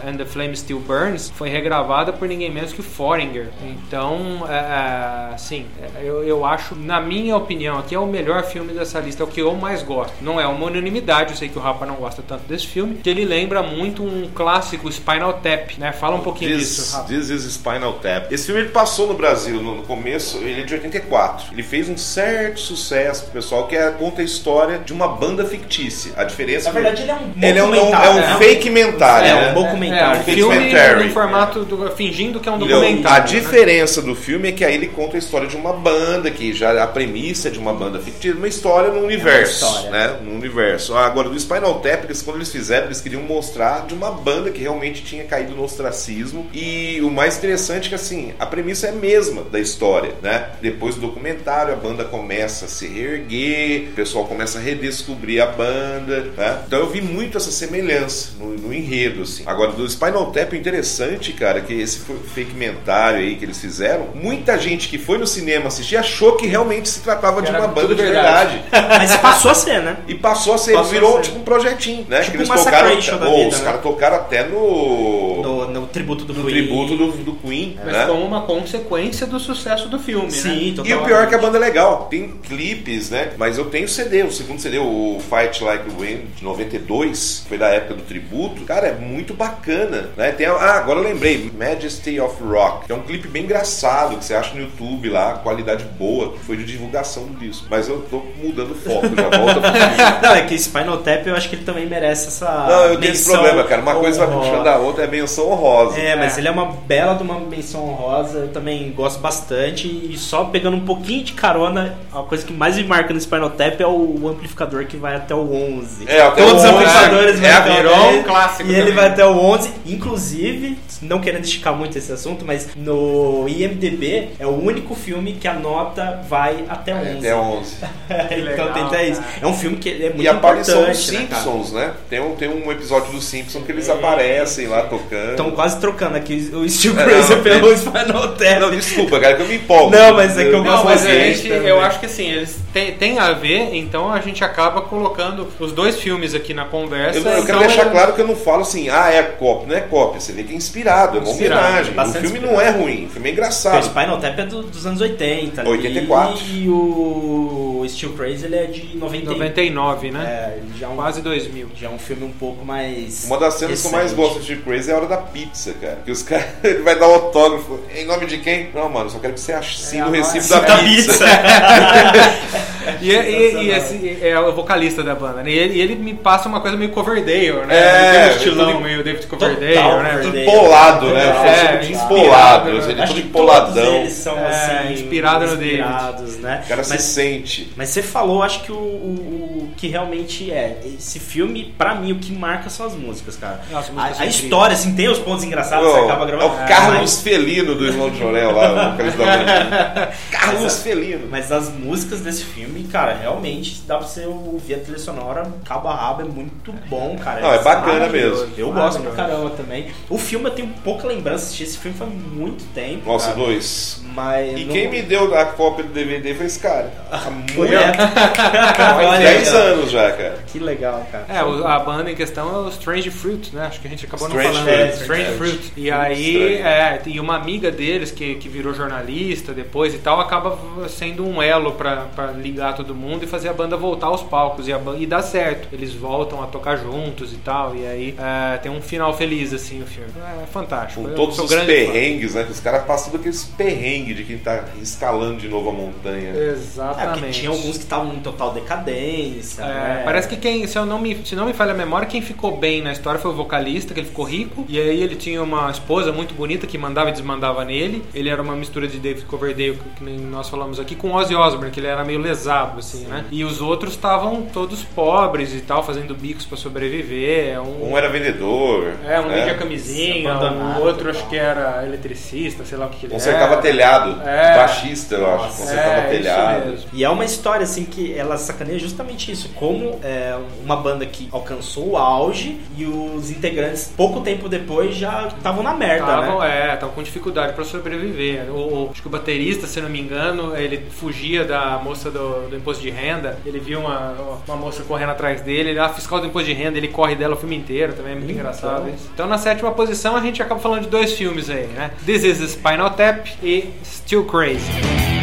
[SPEAKER 2] é, And the Flame Still Burns, foi regravada por ninguém menos que Foreigner. Então, é, assim, eu, eu acho, na minha opinião, aqui é o melhor filme dessa lista, é o que eu mais gosto. Não é uma unanimidade, eu sei que o Rafa não gosta tanto desse filme, que ele lembra muito um clássico Spinal Tap, né? Fala um pouquinho
[SPEAKER 3] This,
[SPEAKER 2] disso, Rafa.
[SPEAKER 3] This is Spinal Tap. Esse filme ele passou no Brasil no, no começo, ele é de 84. Ele fez um certo sucesso pro pessoal que é, conta a história de uma banda fictícia. A diferença
[SPEAKER 1] Na verdade, ele é um
[SPEAKER 3] ele é um,
[SPEAKER 1] documentário,
[SPEAKER 3] é um
[SPEAKER 1] né?
[SPEAKER 3] fake mentário.
[SPEAKER 1] É,
[SPEAKER 3] né?
[SPEAKER 1] um documentário.
[SPEAKER 2] É, um
[SPEAKER 3] Fake
[SPEAKER 2] filme
[SPEAKER 3] documentary.
[SPEAKER 2] no formato do, fingindo que é um
[SPEAKER 3] Ele é um-
[SPEAKER 2] documentário.
[SPEAKER 3] a
[SPEAKER 2] né?
[SPEAKER 3] diferença do filme é que aí ele conta a história de uma banda, que já a premissa é de uma banda fictícia, uma história no universo,
[SPEAKER 1] história.
[SPEAKER 3] né? No universo. Agora, do Spinal Tap, eles, quando eles fizeram, eles queriam mostrar de uma banda que realmente tinha caído no ostracismo. E o mais interessante é que, assim, a premissa é a mesma da história, né? Depois do documentário, a banda começa a se reerguer, o pessoal começa a redescobrir a banda, né? Então eu vi muito essa semelhança no, no enredo, assim. Agora, do Spinal Tap, o interessante, cara, que esse foi fake mentário aí que eles fizeram, muita gente que foi no cinema assistir achou que realmente se tratava de
[SPEAKER 2] Era
[SPEAKER 3] uma banda de
[SPEAKER 2] verdade.
[SPEAKER 3] verdade.
[SPEAKER 1] Mas passou a ser, né?
[SPEAKER 3] E passou a ser,
[SPEAKER 1] Passou a
[SPEAKER 3] virou
[SPEAKER 1] ser.
[SPEAKER 3] tipo um projetinho, né?
[SPEAKER 1] Tipo
[SPEAKER 3] que eles tocaram,
[SPEAKER 1] vida,
[SPEAKER 3] os
[SPEAKER 1] né?
[SPEAKER 3] caras tocaram até no,
[SPEAKER 1] No, no tributo do
[SPEAKER 3] no
[SPEAKER 1] Queen.
[SPEAKER 3] tributo do, do Queen,
[SPEAKER 2] Mas
[SPEAKER 3] né?
[SPEAKER 2] como uma consequência do sucesso do filme,
[SPEAKER 1] Sim,
[SPEAKER 2] né?
[SPEAKER 3] E o pior é que a banda é legal, tem clipes, né? Mas eu tenho CD, o segundo CD, o Fight Like the Wind, de 92, foi da época do tributo. Cara, é muito bacana, né? Tem a- ah, agora eu lembrei, Majesty of Rock, que é um clipe bem engraçado, que você acha no YouTube lá, qualidade boa, foi de divulgação do disco. Mas eu tô mudando o foco, já volta.
[SPEAKER 1] Não, é que Spinal Tap eu acho que ele também merece essa.
[SPEAKER 3] Não, eu tenho esse problema, cara. Uma coisa vai
[SPEAKER 1] honrosa.
[SPEAKER 3] puxando a outra, é menção honrosa.
[SPEAKER 1] É, mas
[SPEAKER 2] É.
[SPEAKER 1] ele é uma bela de uma menção honrosa, eu também gosto bastante. E só pegando um pouquinho de carona, a coisa que mais me marca no Spinal Tap é o amplificador que vai até o 11.
[SPEAKER 3] É, até
[SPEAKER 1] Todos
[SPEAKER 3] o
[SPEAKER 1] os
[SPEAKER 3] 11,
[SPEAKER 1] amplificadores
[SPEAKER 3] é,
[SPEAKER 1] vão até o
[SPEAKER 2] virou um
[SPEAKER 1] 10,
[SPEAKER 2] clássico
[SPEAKER 1] E ele
[SPEAKER 2] também.
[SPEAKER 1] vai até o 11. Inclusive, não querendo esticar muito esse assunto, mas no IMDB é o único filme que a nota vai até 11.
[SPEAKER 3] Até 11.
[SPEAKER 1] então
[SPEAKER 2] legal,
[SPEAKER 1] tem até isso.
[SPEAKER 2] cara.
[SPEAKER 1] É um filme que é muito
[SPEAKER 3] E a aparição dos
[SPEAKER 1] importante, né, cara?
[SPEAKER 3] Simpsons, né? Tem um, tem um episódio dos Simpsons que eles aparecem lá tocando.
[SPEAKER 1] Estão quase trocando aqui o Steel
[SPEAKER 3] É,
[SPEAKER 1] Crazy
[SPEAKER 3] não,
[SPEAKER 1] pelo Spinal Tap.
[SPEAKER 3] Não, desculpa, cara, que eu me empolgo.
[SPEAKER 1] Não, mas é que eu
[SPEAKER 3] Não,
[SPEAKER 1] gosto
[SPEAKER 2] mas a
[SPEAKER 1] bastante
[SPEAKER 2] gente,
[SPEAKER 1] também.
[SPEAKER 2] eu acho que assim, eles têm, têm a ver, então a gente acaba colocando os dois filmes aqui na conversa.
[SPEAKER 3] Eu, eu quero
[SPEAKER 2] então,
[SPEAKER 3] deixar claro que eu não falo assim, ah, é cópia. Não é cópia. Você vê que é inspirado, é uma
[SPEAKER 2] Inspirado,
[SPEAKER 3] homenagem. O
[SPEAKER 1] bastante
[SPEAKER 3] filme não é ruim, o filme é
[SPEAKER 1] O
[SPEAKER 3] engraçado.
[SPEAKER 1] Spinal Tap é do- dos anos 80. ali,
[SPEAKER 3] 84.
[SPEAKER 1] E o Steel Crazy ele é de 90,
[SPEAKER 2] 99, né?
[SPEAKER 1] É, já é um,
[SPEAKER 2] Quase 2000.
[SPEAKER 1] Já é um filme um pouco mais.
[SPEAKER 3] Uma das cenas que eu mais
[SPEAKER 1] recente.
[SPEAKER 3] gosto de Crazy é a hora da pizza, cara. Que os caras, ele vai dar um autógrafo. Em nome de quem? Não, mano, só quero que você assine
[SPEAKER 2] É,
[SPEAKER 3] o recibo da
[SPEAKER 1] Da
[SPEAKER 3] pizza.
[SPEAKER 1] pizza.
[SPEAKER 2] E, e- e esse é o vocalista da banda, né? E ele, ele me passa uma coisa meio Coverdale, né?
[SPEAKER 3] É,
[SPEAKER 2] Ele um estilão
[SPEAKER 3] tudo-
[SPEAKER 2] meio David Coverdale,
[SPEAKER 1] Total
[SPEAKER 2] né?
[SPEAKER 3] Tudo polado, né?
[SPEAKER 1] É,
[SPEAKER 3] O filme é,
[SPEAKER 2] inspirado,
[SPEAKER 3] empolado,
[SPEAKER 2] né?
[SPEAKER 3] ele é
[SPEAKER 1] que
[SPEAKER 3] empoladão.
[SPEAKER 1] eles são
[SPEAKER 2] É,
[SPEAKER 1] assim.
[SPEAKER 2] inspirado no David.
[SPEAKER 1] inspirados, né?
[SPEAKER 3] O cara se
[SPEAKER 1] Mas
[SPEAKER 3] sente.
[SPEAKER 1] Mas você falou, acho que o, o- o que realmente é. Esse filme, pra mim, o que marca são as músicas, cara.
[SPEAKER 2] As músicas
[SPEAKER 1] a, a história, assim, tem os pontos engraçados,
[SPEAKER 3] Ô,
[SPEAKER 1] você acaba
[SPEAKER 3] é
[SPEAKER 1] gravando.
[SPEAKER 3] o Carlos
[SPEAKER 1] Mas,
[SPEAKER 3] Felino do Irmão de Jorel lá, o vocalista da. Carlos Felino.
[SPEAKER 1] mas as músicas desse filme, cara, realmente dá pra você ouvir a trilha sonora cabo a rabo, é muito bom, cara.
[SPEAKER 3] Não, é bacana
[SPEAKER 1] maravilhoso.
[SPEAKER 3] mesmo.
[SPEAKER 1] Eu gosto pra caramba também. O filme eu tenho pouca lembrança, assisti esse filme faz muito tempo.
[SPEAKER 3] Nossa,
[SPEAKER 1] cara.
[SPEAKER 3] dois.
[SPEAKER 1] Mas
[SPEAKER 3] E
[SPEAKER 1] não-
[SPEAKER 3] quem me deu a cópia do DVD foi esse cara.
[SPEAKER 1] É.
[SPEAKER 3] Faz
[SPEAKER 1] Olha
[SPEAKER 3] 10
[SPEAKER 1] aí, ó.
[SPEAKER 3] anos já, cara.
[SPEAKER 1] Que legal, cara.
[SPEAKER 2] É, o- a banda em questão é o Strange Fruit, né? Acho que a gente acabou
[SPEAKER 3] Strange
[SPEAKER 2] não falando.
[SPEAKER 3] Fruit,
[SPEAKER 2] É, Strange
[SPEAKER 3] verdade.
[SPEAKER 2] Fruit. E aí, é, e uma amiga deles que, que virou jornalista depois e tal, acaba sendo um elo pra, pra ligar todo mundo e fazer a banda voltar aos palcos. E, a e dá certo. Eles voltam a tocar juntos e tal. E aí é, tem um final feliz, assim, o filme. É fantástico.
[SPEAKER 3] Com
[SPEAKER 2] Eu
[SPEAKER 3] todos os
[SPEAKER 2] grande fã.
[SPEAKER 3] perrengues, né? que Os caras passam tudo aqueles perrengues de quem tá escalando de novo a montanha.
[SPEAKER 1] É,
[SPEAKER 2] Exatamente.
[SPEAKER 1] tinha alguns que estavam em total decadência.
[SPEAKER 2] É,
[SPEAKER 1] né?
[SPEAKER 2] Parece que quem, se eu não me, se não me falha a memória, quem ficou bem na história foi o vocalista, que ele ficou rico. E aí ele tinha uma esposa muito bonita que mandava e desmandava nele. Ele era uma mistura de David Coverdale, que nem nós falamos aqui, com Ozzy Osbourne, que ele era meio lesado, assim, né? E os outros estavam todos pobres e tal, fazendo bicos pra sobreviver. Um,
[SPEAKER 3] Um era vendedor.
[SPEAKER 2] é, um
[SPEAKER 3] né?
[SPEAKER 2] vendia camisinha,
[SPEAKER 1] Abandonado,
[SPEAKER 2] o outro acho que era eletricista, sei lá o que, que ele
[SPEAKER 3] Consertava
[SPEAKER 2] era.
[SPEAKER 3] telhado.
[SPEAKER 2] É.
[SPEAKER 3] Baixista, eu acho.
[SPEAKER 1] Nossa,
[SPEAKER 3] Consertava
[SPEAKER 2] é,
[SPEAKER 3] telhado.
[SPEAKER 2] Isso mesmo.
[SPEAKER 1] E é uma história assim que ela sacaneia justamente isso, como é uma banda que alcançou o auge e os integrantes pouco tempo depois já estavam na merda,
[SPEAKER 2] Estavam,
[SPEAKER 1] né?
[SPEAKER 2] é, estavam com dificuldade pra sobreviver. O, acho que o baterista, se não me engano, ele fugia da moça do, do imposto de renda. Ele viu uma, uma moça correndo atrás dele, ele a fiscal do imposto de renda, ele corre dela o filme inteiro, também é muito
[SPEAKER 1] Então.
[SPEAKER 2] engraçado isso. Então na sétima posição a gente acaba falando de dois filmes aí, né? This is Spinal Tap e Still Crazy.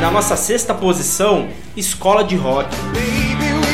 [SPEAKER 1] Na nossa sexta posição, Escola de Rock.
[SPEAKER 4] Baby, we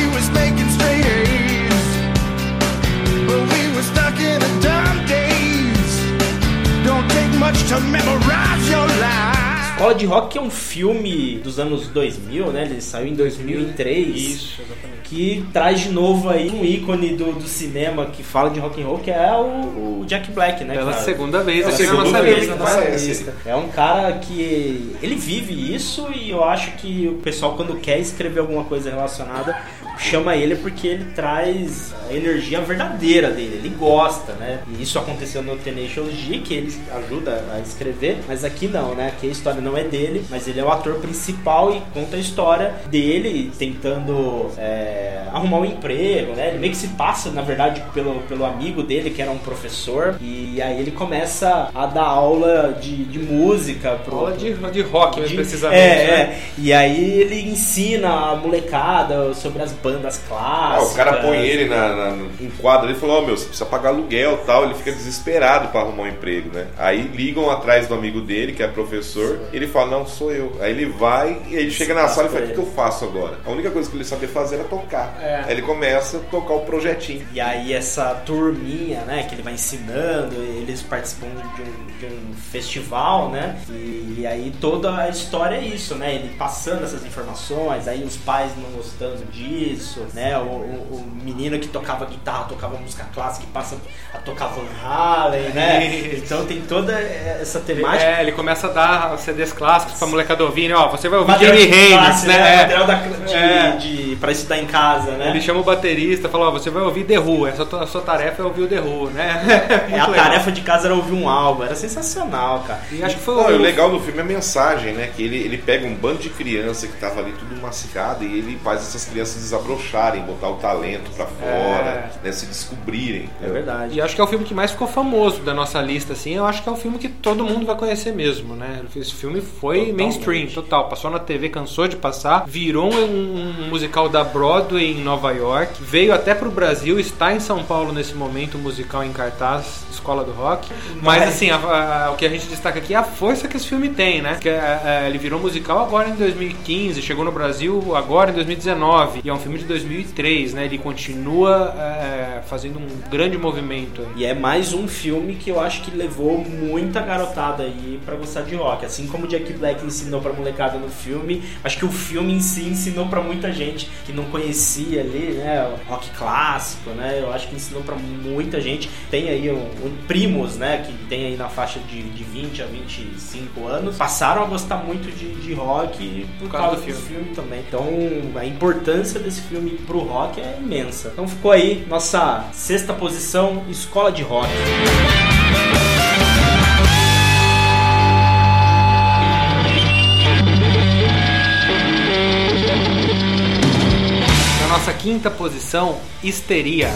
[SPEAKER 1] Escola de Rock que é um filme dos anos 2000, né? Ele saiu em 2003.
[SPEAKER 2] Isso, exatamente.
[SPEAKER 1] Que traz de novo aí um ícone do, do cinema que fala de rock and roll, que é o, o Jack Black, né?
[SPEAKER 2] Pela
[SPEAKER 1] cara?
[SPEAKER 2] segunda vez
[SPEAKER 3] É a
[SPEAKER 2] aqui na
[SPEAKER 3] segunda
[SPEAKER 2] nossa
[SPEAKER 3] vez
[SPEAKER 2] lista.
[SPEAKER 1] na nossa lista. É um cara que ele vive isso e eu acho que o pessoal quando quer escrever alguma coisa relacionada chama ele porque ele traz a energia verdadeira dele, ele gosta, né? E isso aconteceu no Tenacious D, que ele ajuda a escrever, mas aqui não, né? Aqui a história não é dele, mas ele é o ator principal e conta a história dele tentando é, arrumar um emprego, né? Ele meio que se passa, na verdade, pelo, pelo amigo dele, que era um professor, e aí ele começa a dar aula de, de música pro,
[SPEAKER 2] Aula de, de rock, mais
[SPEAKER 1] de-
[SPEAKER 2] precisamente.
[SPEAKER 1] É,
[SPEAKER 2] né?
[SPEAKER 1] é. E aí ele ensina a molecada sobre as bandas
[SPEAKER 3] Ah,
[SPEAKER 1] clássicas.
[SPEAKER 3] o cara põe ele na, na, quadro e falou, ó meu, você precisa pagar aluguel e tal. Ele fica desesperado pra arrumar um emprego, né? Aí ligam atrás do amigo dele, que é professor, e ele fala, não, sou eu. Aí ele vai e ele chega na sala e fala, o que, que eu faço agora? A única coisa que ele sabia fazer era tocar.
[SPEAKER 2] É.
[SPEAKER 3] Aí ele começa a tocar o projetinho.
[SPEAKER 1] E aí essa turminha, né, que ele vai ensinando, eles participam de um, de um festival, né? E, aí toda a história é isso, né? Ele passando essas informações, aí os pais não gostando disso, né? O, o- o menino que tocava guitarra, tocava música clássica e passa a tocar Van Halen, né? Então tem toda essa temática.
[SPEAKER 2] É, ele começa a dar Clássicos pra molecada ouvir, né? Ó, você vai ouvir
[SPEAKER 1] Material
[SPEAKER 2] Jimi Hendrix, né?
[SPEAKER 1] né?
[SPEAKER 2] É.
[SPEAKER 1] Material da, de,
[SPEAKER 2] É.
[SPEAKER 1] de- pra estudar em casa, né?
[SPEAKER 2] Ele chama o baterista e fala, ó, você vai ouvir The Who, essa tua- a sua tarefa é ouvir o The Who, né?
[SPEAKER 1] É, a
[SPEAKER 2] legal.
[SPEAKER 1] tarefa de casa era ouvir um álbum, era sensacional, cara.
[SPEAKER 2] E acho que foi
[SPEAKER 3] Não, o
[SPEAKER 2] o...
[SPEAKER 3] legal do filme é a mensagem, né? Que ele, ele pega um bando de criança que tava ali tudo massacrado e ele faz essas crianças desabrocharem, botar o talento pra fora, né? Se descobrirem.
[SPEAKER 1] É verdade.
[SPEAKER 2] E acho que é o filme que mais ficou famoso da nossa lista, assim. Eu acho que é um filme que todo mundo vai conhecer mesmo, né? Esse filme foi
[SPEAKER 1] Totalmente.
[SPEAKER 2] mainstream, total. Passou na TV, cansou de passar. Virou um, um musical da Broadway em Nova York. Veio até pro Brasil, está em São Paulo nesse momento, musical em cartaz, Escola do Rock. Mas, assim, a- a- o que a gente destaca aqui é a força que esse filme tem, né? Que, é, é, ele virou musical agora em 2015, chegou no Brasil agora em 2019. E é um filme de 2003, né? Ele continua é, fazendo um grande movimento.
[SPEAKER 1] E é mais um filme que eu acho que levou muita garotada aí pra gostar de rock. Assim como o Jack Black ensinou pra molecada no filme, acho que o filme em si ensinou pra muita gente que não conhecia ali, né, o rock clássico, né? Eu acho que ensinou pra muita gente. Tem aí um, um primos, né, que tem aí na faixa de, de 20 a 25 anos, passaram a gostar muito de, de rock por, causa, do filme. também. Então, a importância desse filme pro rock é imensa. Então ficou aí nossa sexta posição, Escola de Rock.
[SPEAKER 2] Quinta posição, Histeria.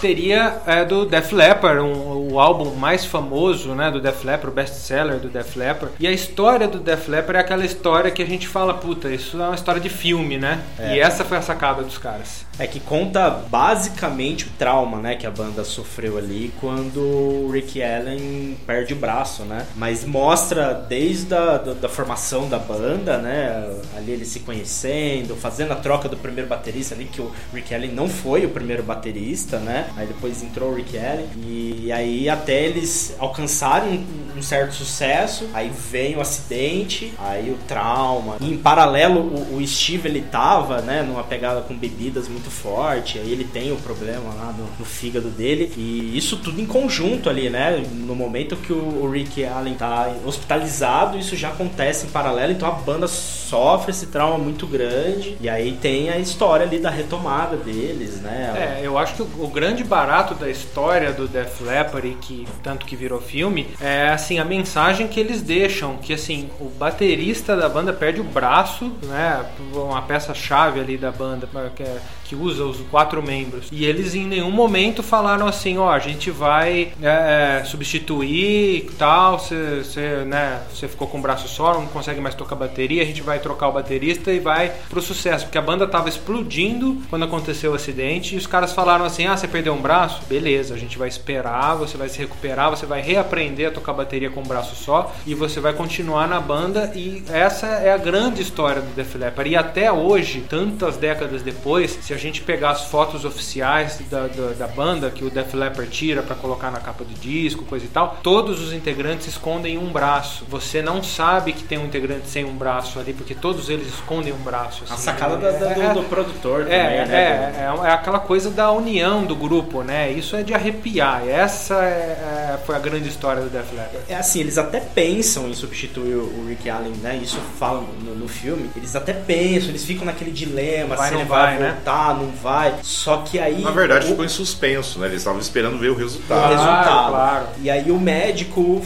[SPEAKER 2] bateria é do Def Leppard, um, o álbum mais famoso, né, do Def Leppard, o best-seller do Def Leppard. E a história do Def Leppard é aquela história que a gente fala, puta, isso é uma história de filme, né?
[SPEAKER 1] É.
[SPEAKER 2] E essa foi a sacada dos caras.
[SPEAKER 1] É que conta basicamente o trauma, né, que a banda sofreu ali quando o Rick Allen perde o braço, né? Mas mostra desde a da, da formação da banda, né, ali eles se conhecendo, fazendo a troca do primeiro baterista ali, que o Rick Allen não foi o primeiro baterista, né? Aí depois entrou o Rick Allen e aí até eles alcançarem um, certo sucesso, aí vem o acidente, aí o trauma. E em paralelo o, o Steve ele tava, né, numa pegada com bebidas muito forte, aí ele tem o problema lá no, no fígado dele e isso tudo em conjunto ali, né? No momento que o, o Rick Allen tá hospitalizado, isso já acontece em paralelo, então a banda sofre esse trauma muito grande e aí tem a história ali da retomada deles, né?
[SPEAKER 2] É, eu acho que o, o grande barato da história do Def Leppard que tanto que virou filme é assim a mensagem que eles deixam, que assim o baterista da banda perde o braço, né? Uma peça chave ali da banda que, é- que usa os quatro membros e eles em nenhum momento falaram assim, ó, a gente vai é, substituir tal, você né, ficou com o braço só, não consegue mais tocar bateria, a gente vai trocar o baterista e vai pro sucesso, porque a banda tava explodindo quando aconteceu o acidente e os caras falaram assim: "Ah, você perdeu um braço? Beleza, a gente vai esperar, você vai se recuperar, você vai reaprender a tocar bateria com um braço só e você vai continuar na banda e essa é a grande história do Def Leppard. E até hoje, tantas décadas depois, se a gente pegar as fotos oficiais da, da, da banda que o Def Leppard tira para colocar na capa do disco, coisa e tal, todos os integrantes escondem um braço. Você não sabe que tem um integrante sem um braço ali, porque todos eles escondem um braço.
[SPEAKER 1] A
[SPEAKER 2] assim.
[SPEAKER 1] sacada da- da- do,
[SPEAKER 2] É-
[SPEAKER 1] do produtor
[SPEAKER 2] é,
[SPEAKER 1] também, né?
[SPEAKER 2] é, é, é aquela coisa da união do grupo, né? Isso é de arrepiar. Essa é- é- foi a grande história do Def Leppard.
[SPEAKER 1] É assim, eles até pensam em substituir o Rick Allen, né? Isso falam no, no filme. Eles até pensam, eles ficam naquele dilema
[SPEAKER 2] Vai,
[SPEAKER 1] se
[SPEAKER 2] não
[SPEAKER 1] ele vai,
[SPEAKER 2] vai, né?
[SPEAKER 1] Voltar, não vai. Só que aí.
[SPEAKER 3] Na verdade,
[SPEAKER 1] o,
[SPEAKER 3] ficou em suspenso, né? Eles estavam esperando ver o
[SPEAKER 1] o
[SPEAKER 3] resultado.
[SPEAKER 2] Claro,
[SPEAKER 1] resultado.
[SPEAKER 2] claro.
[SPEAKER 1] E aí o médico,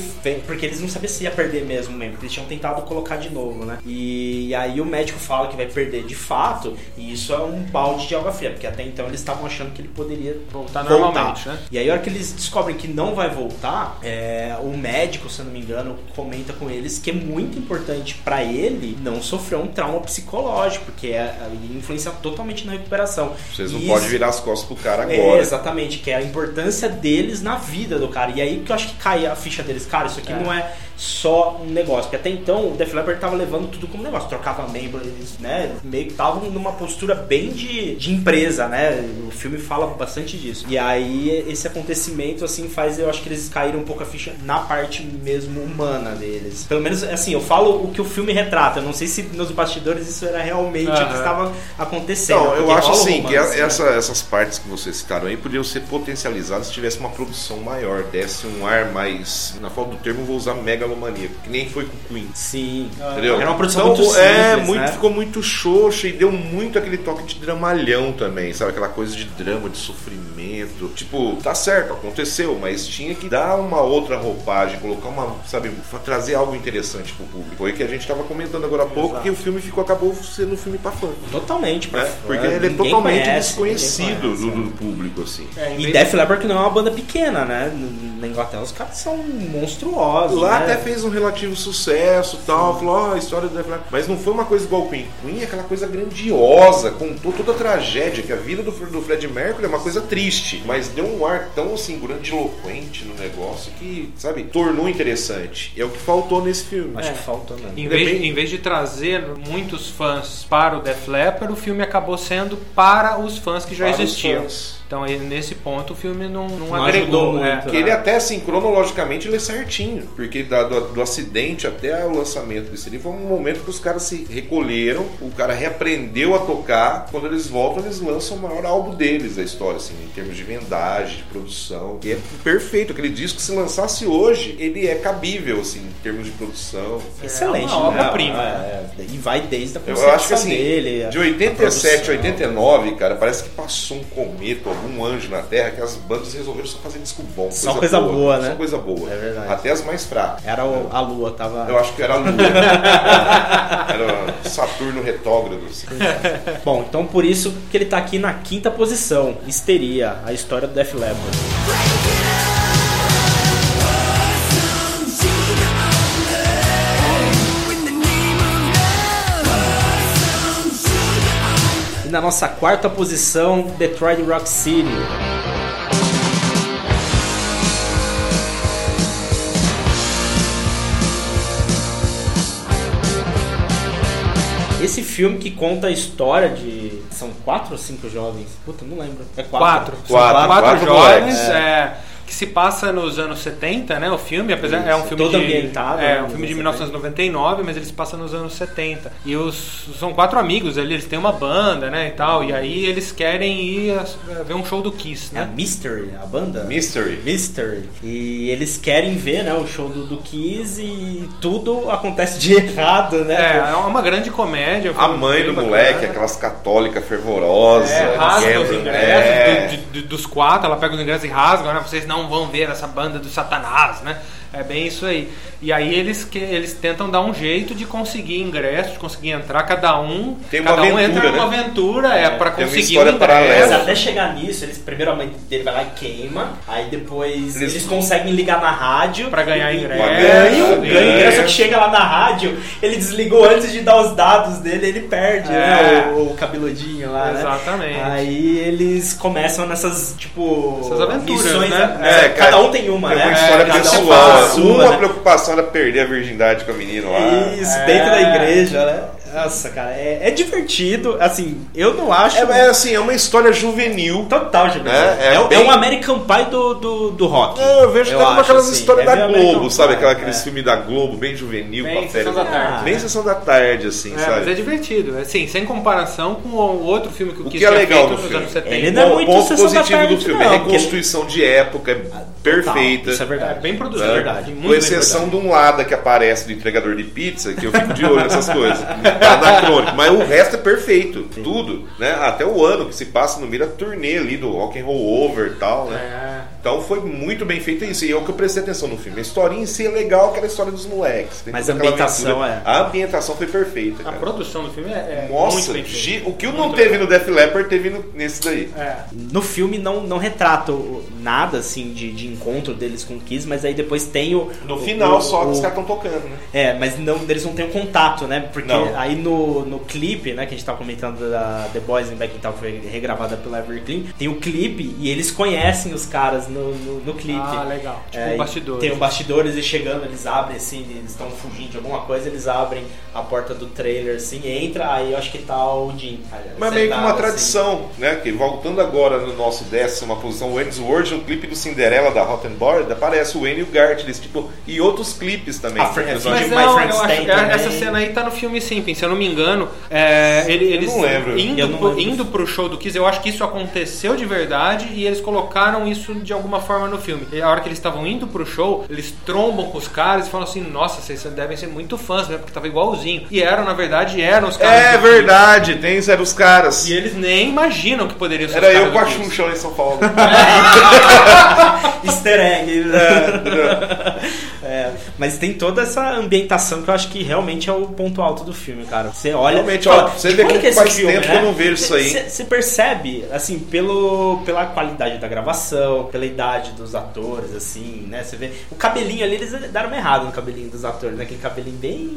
[SPEAKER 1] porque eles não sabiam se ia perder mesmo mesmo, porque eles tinham tentado colocar de novo, né? E aí o médico fala que vai perder de fato, e isso é um balde de água fria, porque até então eles estavam achando que ele poderia
[SPEAKER 2] Voltar normalmente, né?
[SPEAKER 1] E aí, a hora que eles descobrem que não vai voltar, é, o médico, se eu não me engano, comenta com eles que é muito importante pra ele não sofrer um trauma psicológico, porque é, ele influencia totalmente na recuperação.
[SPEAKER 3] Vocês não podem virar as costas pro cara
[SPEAKER 1] é,
[SPEAKER 3] agora.
[SPEAKER 1] exatamente, que é a importância deles na vida do cara. E aí que eu acho que cai a ficha deles, cara, isso aqui
[SPEAKER 2] É.
[SPEAKER 1] não é só um negócio. Porque até então o Def Leppard tava levando tudo como negócio, trocava membro, eles, né? Meio que estavam numa postura bem de, de empresa, né? O filme fala bastante disso. E aí esse acontecimento, assim, faz eu acho que eles caíram um pouco a ficha na parte mesmo humana deles. Pelo menos, assim, eu falo o que o filme retrata. Eu não sei se nos bastidores isso era realmente o que estava acontecendo.
[SPEAKER 3] Então, eu acho assim que
[SPEAKER 1] romance, né?
[SPEAKER 3] essa- essas partes que vocês citaram aí podiam ser potencializadas se tivesse uma produção maior, desse um ar mais. Na falta do termo, eu vou usar megalomaníaco, que nem foi com o Queen.
[SPEAKER 1] Sim.
[SPEAKER 3] Entendeu?
[SPEAKER 1] Era uma produção
[SPEAKER 3] Então,
[SPEAKER 1] muito
[SPEAKER 3] é,
[SPEAKER 1] simples,
[SPEAKER 3] muito,
[SPEAKER 1] né?
[SPEAKER 3] ficou muito xoxa e deu muito aquele toque de dramalhão também, sabe? Aquela coisa de drama, de sofrimento. Tipo, tá certo, aconteceu, mas tinha que dar uma outra roupagem, colocar uma, sabe, trazer algo interessante pro público. Foi o que a gente tava comentando agora há pouco, que o filme ficou, acabou sendo um filme pra fã.
[SPEAKER 1] Totalmente,
[SPEAKER 3] né?
[SPEAKER 1] pra-
[SPEAKER 3] Porque ele é totalmente
[SPEAKER 1] conhece,
[SPEAKER 3] desconhecido
[SPEAKER 1] ninguém
[SPEAKER 3] do,
[SPEAKER 1] conhece,
[SPEAKER 3] do público, assim.
[SPEAKER 2] É,
[SPEAKER 1] E Def Leppard que não é uma banda pequena, né? Na Inglaterra os caras são monstruosos.
[SPEAKER 3] Lá
[SPEAKER 1] né?
[SPEAKER 3] até fez um relativo sucesso e tal, falou, ó, a história do Def Leppard. Mas não foi uma coisa igual o Queen. Queen é aquela coisa grandiosa, contou toda a tragédia, que a vida do, do Fred Mercury é uma coisa triste, mas deu um ar tão assim, grandiloquente no negócio que, sabe, tornou interessante. É o que faltou nesse filme.
[SPEAKER 1] Acho
[SPEAKER 2] É.
[SPEAKER 1] que falta, né?
[SPEAKER 2] Em vez, em vez de trazer muitos fãs para o Def Leppard, o filme acabou sendo para os fãs que já
[SPEAKER 3] Para os
[SPEAKER 2] existiam. Então aí, nesse ponto o filme não, não,
[SPEAKER 1] Não
[SPEAKER 2] agregou.
[SPEAKER 1] ajudou
[SPEAKER 2] é.
[SPEAKER 1] muito,
[SPEAKER 3] Que ele até, assim, cronologicamente, ele é certinho. Porque da- do, do acidente até o lançamento desse livro foi um momento que os caras se recolheram, o cara reaprendeu a tocar. Quando eles voltam, eles lançam o maior álbum deles da história, assim, em termos de vendagem, de produção. E é perfeito. Aquele disco, se lançasse hoje, ele é cabível, assim, em termos de produção.
[SPEAKER 1] Excelente.
[SPEAKER 2] É uma
[SPEAKER 1] né?
[SPEAKER 2] obra-prima.
[SPEAKER 1] É, é, e vai desde a
[SPEAKER 3] Eu
[SPEAKER 1] concepção
[SPEAKER 3] acho que assim,
[SPEAKER 1] dele. a-
[SPEAKER 3] de
[SPEAKER 1] a
[SPEAKER 3] 87 a
[SPEAKER 1] produção.
[SPEAKER 3] 89, cara, parece que passou um cometa algum anjo na Terra que as bandas resolveram só fazer disco bom.
[SPEAKER 1] Só coisa boa, né?
[SPEAKER 3] Só coisa boa.
[SPEAKER 1] É verdade.
[SPEAKER 3] Até as mais fracas.
[SPEAKER 1] Era o- a lua, tava.
[SPEAKER 3] Eu acho que era a Lua. era Saturno retrógrado. assim.
[SPEAKER 1] Bom, então por isso que ele tá aqui na quinta posição. Histeria, a história do Def Leppard. Na nossa quarta posição, Detroit Rock City. Esse filme que conta a história de. São quatro ou cinco jovens? Puta, não lembro. É
[SPEAKER 2] Quatro.
[SPEAKER 1] São
[SPEAKER 3] Quatro,
[SPEAKER 2] Quatro,
[SPEAKER 3] quatro
[SPEAKER 2] jovens,
[SPEAKER 3] moleques.
[SPEAKER 2] é, que se passa nos anos 70, né? O filme, apesar é um
[SPEAKER 1] Isso,
[SPEAKER 2] filme
[SPEAKER 1] todo
[SPEAKER 2] de,
[SPEAKER 1] ambientado,
[SPEAKER 2] é
[SPEAKER 1] né,
[SPEAKER 2] um filme de
[SPEAKER 1] nos
[SPEAKER 2] 1999, mas eles passam nos anos 70. E os são quatro amigos ali, eles têm uma banda, né, e tal, e aí eles querem ir a- ver um show do Kiss,
[SPEAKER 1] É a
[SPEAKER 2] né?
[SPEAKER 1] Mystery, a banda?
[SPEAKER 3] Mystery.
[SPEAKER 1] Mystery. E eles querem ver, né, o show do, do Kiss e tudo acontece de errado, né?
[SPEAKER 2] É, é uma grande comédia.
[SPEAKER 3] A mãe do
[SPEAKER 2] bacana.
[SPEAKER 3] moleque, aquelas católicas fervorosas.
[SPEAKER 2] É, rasga os ingressos
[SPEAKER 3] é.
[SPEAKER 2] do- dos quatro, ela pega os ingressos e rasga, né? Vocês não vão ver essa banda do Satanás, né? É bem isso aí. E aí eles, que, eles tentam dar um jeito de conseguir ingresso, de conseguir entrar, cada um.
[SPEAKER 3] Tem uma
[SPEAKER 2] cada um
[SPEAKER 3] aventura,
[SPEAKER 2] entra numa
[SPEAKER 3] né?
[SPEAKER 2] aventura, é, pra
[SPEAKER 3] tem uma
[SPEAKER 2] conseguir
[SPEAKER 3] paralela.
[SPEAKER 1] Mas até chegar nisso, eles primeiro a mãe dele vai lá e queima, aí depois
[SPEAKER 3] Eles-
[SPEAKER 1] eles, conseguem ligar na rádio
[SPEAKER 2] Pra ganhar ingresso.
[SPEAKER 1] e Ganham,
[SPEAKER 3] É.
[SPEAKER 1] ganham ingresso, que chega lá na rádio, ele desligou antes de dar os dados dele, ele perde,
[SPEAKER 2] É.
[SPEAKER 1] né? O, o cabeludinho lá, né?
[SPEAKER 2] Exatamente.
[SPEAKER 1] Aí eles começam nessas, tipo.
[SPEAKER 2] Essas aventuras,
[SPEAKER 1] missões,
[SPEAKER 2] né?
[SPEAKER 3] É,
[SPEAKER 1] cada
[SPEAKER 3] cara,
[SPEAKER 1] um tem uma,
[SPEAKER 3] É
[SPEAKER 1] né?
[SPEAKER 3] uma história
[SPEAKER 1] Cada um
[SPEAKER 3] pessoal.
[SPEAKER 1] faz
[SPEAKER 3] uma
[SPEAKER 1] uma, né?
[SPEAKER 3] preocupação era perder a virgindade com a menina lá.
[SPEAKER 1] Isso,
[SPEAKER 2] É.
[SPEAKER 1] dentro da igreja, né? Nossa, cara, é, é divertido. Assim, eu não acho.
[SPEAKER 3] É, é assim, é uma história juvenil.
[SPEAKER 1] Total, Juvenil.
[SPEAKER 3] É,
[SPEAKER 1] É,
[SPEAKER 3] é
[SPEAKER 1] é
[SPEAKER 3] bem-
[SPEAKER 1] um American Pie do, do, do rock.
[SPEAKER 3] É, eu vejo até como
[SPEAKER 1] acho,
[SPEAKER 3] aquelas
[SPEAKER 1] assim.
[SPEAKER 3] histórias
[SPEAKER 1] É
[SPEAKER 3] da Globo,
[SPEAKER 1] American
[SPEAKER 3] sabe?
[SPEAKER 1] Pie,
[SPEAKER 3] Aquela, aqueles
[SPEAKER 1] é.
[SPEAKER 3] filmes da Globo, bem juvenil,
[SPEAKER 2] Bem
[SPEAKER 3] com a férias.
[SPEAKER 2] Sessão da Tarde.
[SPEAKER 3] Bem sessão da tarde, assim,
[SPEAKER 2] É, mas é
[SPEAKER 3] sabe?
[SPEAKER 2] divertido. Assim, sem comparação com o outro filme que o,
[SPEAKER 3] O
[SPEAKER 2] Kiss
[SPEAKER 3] que é legal
[SPEAKER 2] feito
[SPEAKER 3] do
[SPEAKER 2] nos
[SPEAKER 3] filme?
[SPEAKER 2] anos 70.
[SPEAKER 1] Ele não é
[SPEAKER 3] O
[SPEAKER 1] muito
[SPEAKER 3] ponto
[SPEAKER 1] Sessão da
[SPEAKER 3] positivo do filme é
[SPEAKER 1] não, porque-
[SPEAKER 3] reconstituição de época, perfeita.
[SPEAKER 1] Isso é verdade.
[SPEAKER 2] É, bem produzido.
[SPEAKER 1] Isso é verdade.
[SPEAKER 2] Muito
[SPEAKER 3] Com exceção de um lado que aparece do entregador de pizza, que eu fico de olho nessas coisas. Tá anacrônico. Mas o resto é perfeito. Tudo. Né? Até o ano que se passa no mira turnê ali do Rock and Roll Over e tal, né?
[SPEAKER 2] É.
[SPEAKER 3] Então foi muito bem feito isso. E é o que eu prestei atenção no filme. A historinha em si é legal, aquela história dos moleques. Tem
[SPEAKER 1] Mas a ambientação
[SPEAKER 3] aventura.
[SPEAKER 1] é-
[SPEAKER 3] A ambientação foi perfeita.
[SPEAKER 2] A
[SPEAKER 3] cara.
[SPEAKER 2] produção do filme é, é muito
[SPEAKER 3] Nossa, o que não
[SPEAKER 2] Muito
[SPEAKER 3] teve
[SPEAKER 2] bem.
[SPEAKER 3] no Def Leppard teve no- nesse daí.
[SPEAKER 2] É.
[SPEAKER 1] No filme não, não retrata nada assim de, de encontro deles com o Kiss, mas aí depois tem o.
[SPEAKER 3] No
[SPEAKER 1] o-
[SPEAKER 3] final
[SPEAKER 1] o-
[SPEAKER 3] só que
[SPEAKER 1] o-
[SPEAKER 3] os caras estão tocando, né?
[SPEAKER 1] É, mas não, eles não têm um contato, né? Porque
[SPEAKER 3] Não.
[SPEAKER 1] aí no, no clipe, né, que a gente tava comentando da The Boys in Back in Town, foi regravada pela Everclean, tem o clipe e eles conhecem os caras no, no, no clipe.
[SPEAKER 2] Ah, legal. Tipo
[SPEAKER 1] É,
[SPEAKER 2] um
[SPEAKER 1] e
[SPEAKER 2] bastidor.
[SPEAKER 1] Tem o bastidor, eles chegando, eles abrem assim, eles estão fugindo de alguma coisa, eles abrem a porta do trailer assim, entra, aí eu acho que tá o Jim.
[SPEAKER 3] Mas meio que uma
[SPEAKER 1] sentado,
[SPEAKER 3] tradição, né? Que voltando agora no nosso décima posição, o World, no clipe do Cinderela da Rottenborg, aparece o Wayne e o Gart, eles, tipo, e outros clipes também.
[SPEAKER 1] A Fran-
[SPEAKER 3] Eles
[SPEAKER 1] Mas
[SPEAKER 2] não,
[SPEAKER 1] My
[SPEAKER 2] eu
[SPEAKER 1] Friends
[SPEAKER 2] acho que essa cena aí tá no filme Simping, se eu não me engano. É, ele- eles
[SPEAKER 3] não lembro.
[SPEAKER 1] Eu
[SPEAKER 2] Indo,
[SPEAKER 1] não
[SPEAKER 2] pro,
[SPEAKER 1] lembro.
[SPEAKER 2] indo pro show do Kiss, eu acho que isso aconteceu de verdade e eles colocaram isso de alguma forma no filme. E a hora que eles estavam indo pro show, eles trombam com os caras e falam assim: Nossa, vocês devem ser muito fãs, né? Porque tava igualzinho. E eram, na verdade, eram os caras.
[SPEAKER 3] É
[SPEAKER 2] Kiss.
[SPEAKER 3] verdade, tem eram os caras.
[SPEAKER 2] E eles nem imaginam que poderiam ser
[SPEAKER 3] Era
[SPEAKER 2] os caras
[SPEAKER 3] eu com a. Xuxa lá em São Paulo.
[SPEAKER 1] Easter egg.
[SPEAKER 3] É,
[SPEAKER 1] É, mas tem toda essa ambientação que eu acho que realmente é o ponto alto do filme, cara. Você olha.
[SPEAKER 3] Realmente,
[SPEAKER 1] fala,
[SPEAKER 3] ó, você
[SPEAKER 1] "De
[SPEAKER 3] vê como
[SPEAKER 1] que é
[SPEAKER 3] faz
[SPEAKER 1] filme,
[SPEAKER 3] tempo
[SPEAKER 1] né?"
[SPEAKER 3] que eu não vejo isso aí.
[SPEAKER 1] Você percebe, assim, pelo, pela qualidade da gravação, pela idade dos atores, assim, né? Você vê. O cabelinho ali, eles deram uma errada no cabelinho dos atores, né? Aquele cabelinho bem.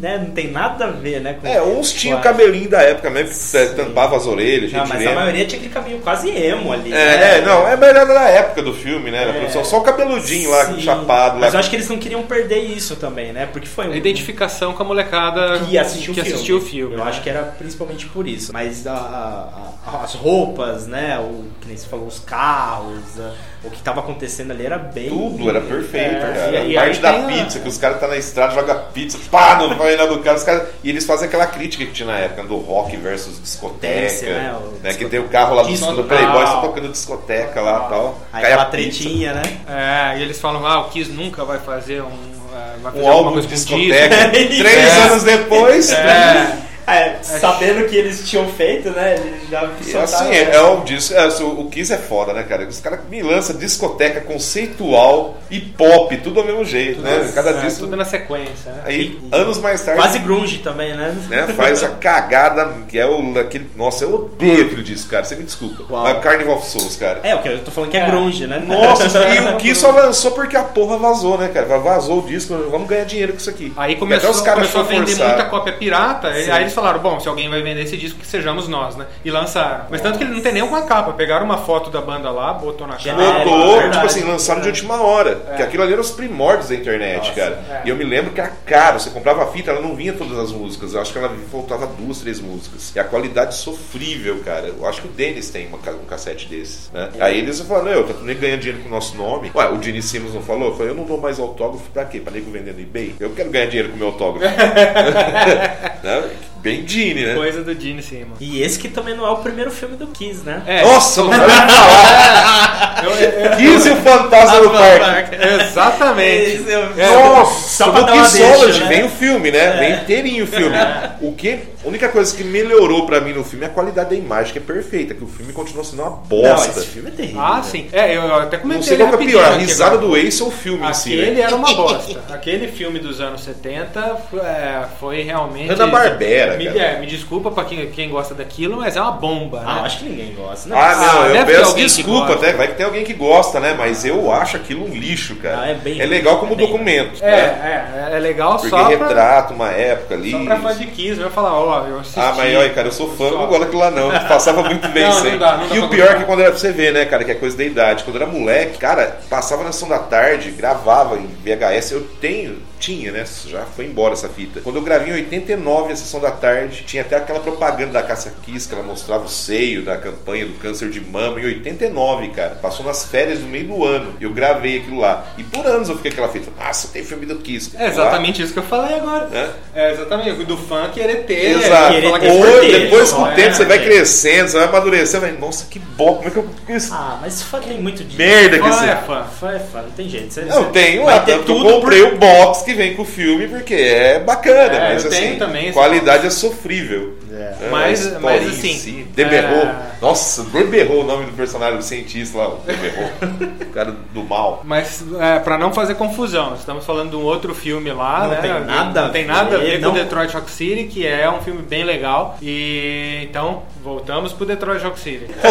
[SPEAKER 1] né? Não tem nada a ver, né?
[SPEAKER 3] É, uns tinham o cabelinho da época mesmo, que tampava as orelhas, a
[SPEAKER 1] Não,
[SPEAKER 3] gente
[SPEAKER 1] mas
[SPEAKER 3] lembra.
[SPEAKER 1] a maioria tinha aquele cabelinho quase emo ali.
[SPEAKER 3] É,
[SPEAKER 1] né?
[SPEAKER 3] é, não, é melhor da época do filme, né?
[SPEAKER 1] É.
[SPEAKER 3] produção. Só o cabeludinho lá,
[SPEAKER 1] Sim.
[SPEAKER 3] chapado lá.
[SPEAKER 1] Mas eu acho que eles não queriam perder isso também, né? Porque foi
[SPEAKER 2] A
[SPEAKER 1] um-
[SPEAKER 2] identificação com a molecada
[SPEAKER 1] que assistiu o
[SPEAKER 2] que
[SPEAKER 1] filme.
[SPEAKER 2] assistiu o filme.
[SPEAKER 1] Eu
[SPEAKER 2] né?
[SPEAKER 1] acho que era principalmente por isso. Mas a- a- a- as roupas, né? O que nem você falou, os carros, a- o que tava acontecendo ali era bem.
[SPEAKER 3] Tudo era perfeito,
[SPEAKER 2] É,
[SPEAKER 3] cara.
[SPEAKER 2] e- e
[SPEAKER 3] a parte da pizza, que os caras tá na estrada, joga pizza, pá, no painel do cara, os caras. E eles fazem aquela crítica que tinha na época do rock versus discoteca.
[SPEAKER 1] Dance, né,
[SPEAKER 3] né,
[SPEAKER 1] discoteca.
[SPEAKER 3] Que tem o carro lá do,
[SPEAKER 1] Disco
[SPEAKER 3] do Playboy, só tocando discoteca lá e tal.
[SPEAKER 1] Aí
[SPEAKER 3] Cai a
[SPEAKER 1] aquela tretinha, né?
[SPEAKER 2] É, e eles falam, ah, o Kiss nunca vai fazer um. é, vai fazer
[SPEAKER 3] Um álbum de
[SPEAKER 2] com
[SPEAKER 3] discoteca.
[SPEAKER 2] disco.
[SPEAKER 3] Três
[SPEAKER 2] É.
[SPEAKER 3] anos depois.
[SPEAKER 2] É,
[SPEAKER 1] É, sabendo que eles tinham feito, né? Eles já
[SPEAKER 3] E
[SPEAKER 1] soltaram
[SPEAKER 3] assim,
[SPEAKER 1] essa.
[SPEAKER 3] é, é um disco. é, o o Kiss é foda, né, cara? Os caras me lançam discoteca conceitual e pop, tudo ao mesmo jeito, né? Cada
[SPEAKER 2] É,
[SPEAKER 3] disco.
[SPEAKER 2] tudo na sequência, né?
[SPEAKER 3] Aí, anos mais tarde.
[SPEAKER 1] Quase grunge também, né?
[SPEAKER 3] né, faz a cagada que é o aquele, nossa, eu odeio aquele disco, cara. Você me desculpa.
[SPEAKER 1] Qual?
[SPEAKER 3] Mas Carnival of Souls, cara.
[SPEAKER 1] É, o que eu tô falando que é,
[SPEAKER 2] É.
[SPEAKER 1] grunge, né?
[SPEAKER 3] Nossa, e o Kiss só lançou porque a porra vazou, né, cara? Vazou o disco, vamos ganhar dinheiro com isso aqui.
[SPEAKER 2] Aí
[SPEAKER 3] E
[SPEAKER 2] começou,
[SPEAKER 3] até os caras
[SPEAKER 2] começou a vender
[SPEAKER 3] forçar.
[SPEAKER 2] muita cópia pirata, e aí eles falaram, bom, se alguém vai vender esse disco, que sejamos nós, né? E lançaram. Mas tanto que ele não tem nenhuma capa, pegaram uma foto da banda lá, botou na capa.
[SPEAKER 1] É,
[SPEAKER 3] Botou,
[SPEAKER 1] verdade.
[SPEAKER 3] tipo assim, lançaram de última hora. Que aquilo ali era os primórdios da internet, cara. E eu me lembro que era caro. Você comprava a fita, ela não vinha todas as músicas. Eu acho que ela faltava duas, três músicas. E a qualidade sofrível, cara. Eu acho que o Denis tem uma um cassete desses. Né? Aí eles falaram, eu tô nem ganhando dinheiro com o nosso nome. Ué, o Gene Simmons não falou? Eu falei, eu não dou mais autógrafo pra quê? Pra nego vendendo eBay? Eu quero ganhar dinheiro com o meu autógrafo. Né? Bem Gene, né?
[SPEAKER 2] Coisa do Gene Simmons.
[SPEAKER 1] E esse que também não é o primeiro filme do Kiss, né?
[SPEAKER 2] É,
[SPEAKER 3] Nossa, não vai falar.
[SPEAKER 2] eu- eu-
[SPEAKER 3] 15 o Fantasma do Parque.
[SPEAKER 2] Exatamente.
[SPEAKER 1] Esse eu-
[SPEAKER 3] Nossa,
[SPEAKER 1] Só pra
[SPEAKER 3] do Kissology,
[SPEAKER 1] né?
[SPEAKER 3] vem o filme, né? Vem inteirinho o filme. O que? A única coisa que melhorou pra mim no filme é a qualidade da imagem, que é perfeita, que o filme continua sendo uma
[SPEAKER 1] Não,
[SPEAKER 3] bosta.
[SPEAKER 1] esse filme é terrível.
[SPEAKER 2] Ah, sim. É, eu eu até comentei
[SPEAKER 3] Não sei qual que é pior, a risada
[SPEAKER 2] agora.
[SPEAKER 3] do Ace ou o filme em si.
[SPEAKER 2] Aquele
[SPEAKER 3] né?
[SPEAKER 2] era uma bosta. Aquele filme dos anos 70 é, foi realmente.
[SPEAKER 3] Hanna-Barbera,
[SPEAKER 2] me,
[SPEAKER 3] cara.
[SPEAKER 2] é, me desculpa pra quem, quem gosta daquilo, mas é uma bomba,
[SPEAKER 1] Ah,
[SPEAKER 2] né?
[SPEAKER 1] acho que ninguém gosta. Não,
[SPEAKER 3] Ah, não,
[SPEAKER 2] Ah,
[SPEAKER 3] eu
[SPEAKER 2] deve ter
[SPEAKER 3] peço desculpa até, vai que tem alguém que gosta, né? Mas eu acho aquilo um lixo, cara.
[SPEAKER 1] Ah, é bem
[SPEAKER 3] é legal como
[SPEAKER 1] é bem
[SPEAKER 3] documento.
[SPEAKER 2] É,
[SPEAKER 3] né?
[SPEAKER 2] é, é legal
[SPEAKER 3] Porque
[SPEAKER 2] só pra,
[SPEAKER 3] retrata uma época ali.
[SPEAKER 2] só pra fã de Kiss. Vai falar, ó, eu assisti.
[SPEAKER 3] Ah, mas olha, cara, eu sou fã,
[SPEAKER 2] Só.
[SPEAKER 3] não gosto daquilo lá não. Passava muito bem
[SPEAKER 2] Não,
[SPEAKER 3] isso
[SPEAKER 2] não
[SPEAKER 3] aí.
[SPEAKER 2] dá, não dá
[SPEAKER 3] E o pior é que quando era pra você ver, né, cara, que é coisa da idade. Quando eu era moleque, cara, passava na sessão da tarde, gravava em VHS. Eu tenho, tinha, né? Já foi embora essa fita. Quando eu gravei em 89 a sessão da tarde, tinha até aquela propaganda da Cássia Kiss, que ela mostrava o seio da campanha do câncer de mama em 89, cara. Passou nas férias do meio do ano. Eu gravei aquilo lá. E por anos eu fiquei aquela fita. Nossa, tem filme do Kiss.
[SPEAKER 2] É exatamente isso que eu falei agora.
[SPEAKER 3] É.
[SPEAKER 2] É exatamente, do fã querer ter.
[SPEAKER 3] Exato.
[SPEAKER 1] querer ter
[SPEAKER 2] é
[SPEAKER 3] Ou
[SPEAKER 1] certeza,
[SPEAKER 3] depois com o
[SPEAKER 1] é,
[SPEAKER 3] tempo você vai
[SPEAKER 1] é.
[SPEAKER 3] crescendo, você vai amadurecendo, vai, nossa, que bom, como é que eu isso?
[SPEAKER 1] Ah, mas fã tem muito de.
[SPEAKER 3] Merda que
[SPEAKER 2] Fã
[SPEAKER 3] esse.
[SPEAKER 2] é fã.
[SPEAKER 1] Fã é fã, não tem jeito. Você,
[SPEAKER 3] Eu
[SPEAKER 1] você ter
[SPEAKER 3] tanto que eu comprei
[SPEAKER 1] por...
[SPEAKER 3] o box que vem com o filme porque é bacana,
[SPEAKER 2] É,
[SPEAKER 3] mas
[SPEAKER 2] eu
[SPEAKER 3] assim,
[SPEAKER 2] tenho também
[SPEAKER 3] qualidade é sofrível.
[SPEAKER 1] É.
[SPEAKER 3] né?
[SPEAKER 2] Mas-
[SPEAKER 3] história
[SPEAKER 2] mas, assim,
[SPEAKER 3] si. Deberrou.
[SPEAKER 2] é-
[SPEAKER 3] Nossa, Deberrou o nome do personagem do cientista lá, o Deberrou. o cara do mal.
[SPEAKER 2] Mas é, para não fazer confusão, estamos falando de um outro filme lá,
[SPEAKER 1] Não
[SPEAKER 2] né?
[SPEAKER 1] tem nada
[SPEAKER 2] não tem nada a
[SPEAKER 1] ver, não.
[SPEAKER 2] com Detroit Rock City, que é um filme bem legal. E então voltamos pro Detroit Rock City.
[SPEAKER 3] Pô,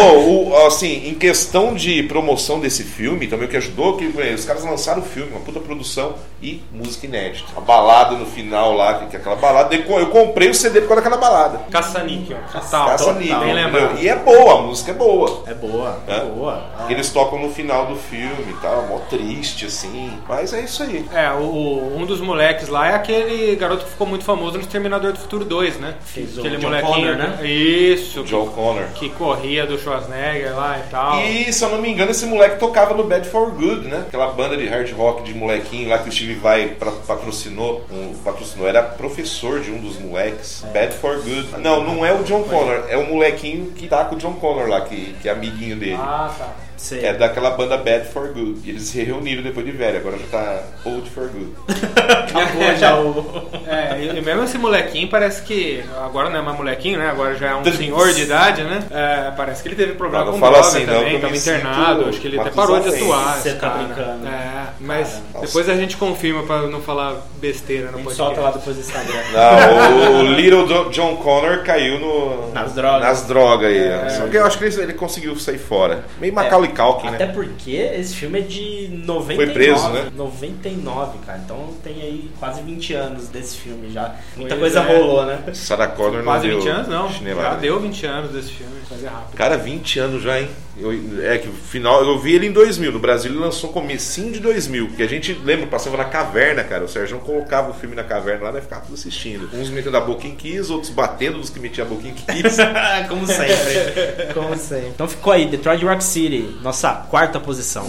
[SPEAKER 3] o- assim, em questão de promoção desse filme, também o que ajudou, que os caras lançaram o filme, uma puta produção e música inédita. A balada no final lá, que que é aquela balada, eu comprei o CD por causa daquela balada.
[SPEAKER 2] Caça-níquel. Total.
[SPEAKER 3] Caça
[SPEAKER 1] total.
[SPEAKER 3] níquel,
[SPEAKER 2] Bem lembrado.
[SPEAKER 3] E é boa, a música é boa.
[SPEAKER 1] É boa, é,
[SPEAKER 3] É.
[SPEAKER 1] boa. É.
[SPEAKER 3] Eles tocam no final do filme e tal, mó triste, assim. Mas é isso aí.
[SPEAKER 2] É, o, um dos moleques lá é aquele garoto que ficou muito famoso no Terminador do Futuro 2, né?
[SPEAKER 1] Fez o
[SPEAKER 2] aquele
[SPEAKER 1] John
[SPEAKER 2] molequinho,
[SPEAKER 1] Connor, né?
[SPEAKER 2] Isso,
[SPEAKER 3] O John Connor.
[SPEAKER 2] que corria do Schwarzenegger lá e tal.
[SPEAKER 3] E, se eu não me engano, esse moleque tocava no Bad for Good, né? Aquela banda de hard rock de molequinho lá que o Steve Vai patrocinou. Um, patrocinou, era professor de um dos moleques. Bad for Good. Não, não é o John Connor, é o molequinho que tá com o John Connor lá, que, que é amiguinho dele.
[SPEAKER 2] Ah, tá.
[SPEAKER 1] Sei.
[SPEAKER 3] É daquela banda Bad for Good. E eles se reuniram depois de velho, agora já tá Old for Good.
[SPEAKER 1] Acabou já o.
[SPEAKER 2] É, e mesmo esse molequinho parece que. Agora não é mais molequinho, né? Agora já é um senhor de idade, né? É, parece que ele teve problema
[SPEAKER 3] Não, não
[SPEAKER 2] com
[SPEAKER 3] fala
[SPEAKER 2] droga
[SPEAKER 3] assim, não,
[SPEAKER 2] também,
[SPEAKER 3] que eu
[SPEAKER 2] tava internado. Acho que ele até parou de atuar.
[SPEAKER 1] Você tá brincando.
[SPEAKER 2] É, mas
[SPEAKER 3] Nossa.
[SPEAKER 2] depois a gente confirma pra não falar besteira
[SPEAKER 1] A
[SPEAKER 2] no
[SPEAKER 1] gente
[SPEAKER 2] podcast.
[SPEAKER 1] solta lá depois do Instagram.
[SPEAKER 3] Não, o Little Jo- John Connor caiu no,
[SPEAKER 1] Nas drogas.
[SPEAKER 3] Nas drogas aí. Só que eu acho que ele, ele conseguiu sair fora. Meio Macaulay Culkin,
[SPEAKER 1] Até
[SPEAKER 3] né?
[SPEAKER 1] porque esse filme é de 99.
[SPEAKER 3] Foi preso, né?
[SPEAKER 1] 99, cara. Então tem aí quase 20 anos desse filme já. Muita
[SPEAKER 2] Pois
[SPEAKER 1] coisa
[SPEAKER 2] é.
[SPEAKER 1] rolou, né?
[SPEAKER 3] Sarah Connor não
[SPEAKER 2] Quase
[SPEAKER 3] deu
[SPEAKER 2] 20 anos, não.
[SPEAKER 3] chinelada.
[SPEAKER 2] Já deu 20 anos desse filme, fazer rápido.
[SPEAKER 3] Cara, 20 anos já, hein? Eu, é que o final, eu vi ele em 2000. No Brasil ele lançou comecinho de 2000. Que a gente lembra, passava na caverna, cara. O Sérgio colocava o filme na caverna lá, né? Ficava tudo assistindo. Uns metendo a boca em Kiss, outros batendo nos que metiam a boca em Kiss.
[SPEAKER 1] Como sempre. Como sempre. Então ficou aí, Detroit Rock City, nossa quarta posição.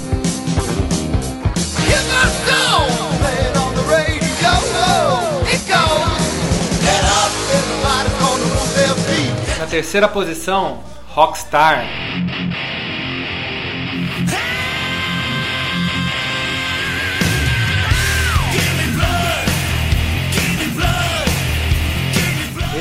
[SPEAKER 4] Here's my song, playing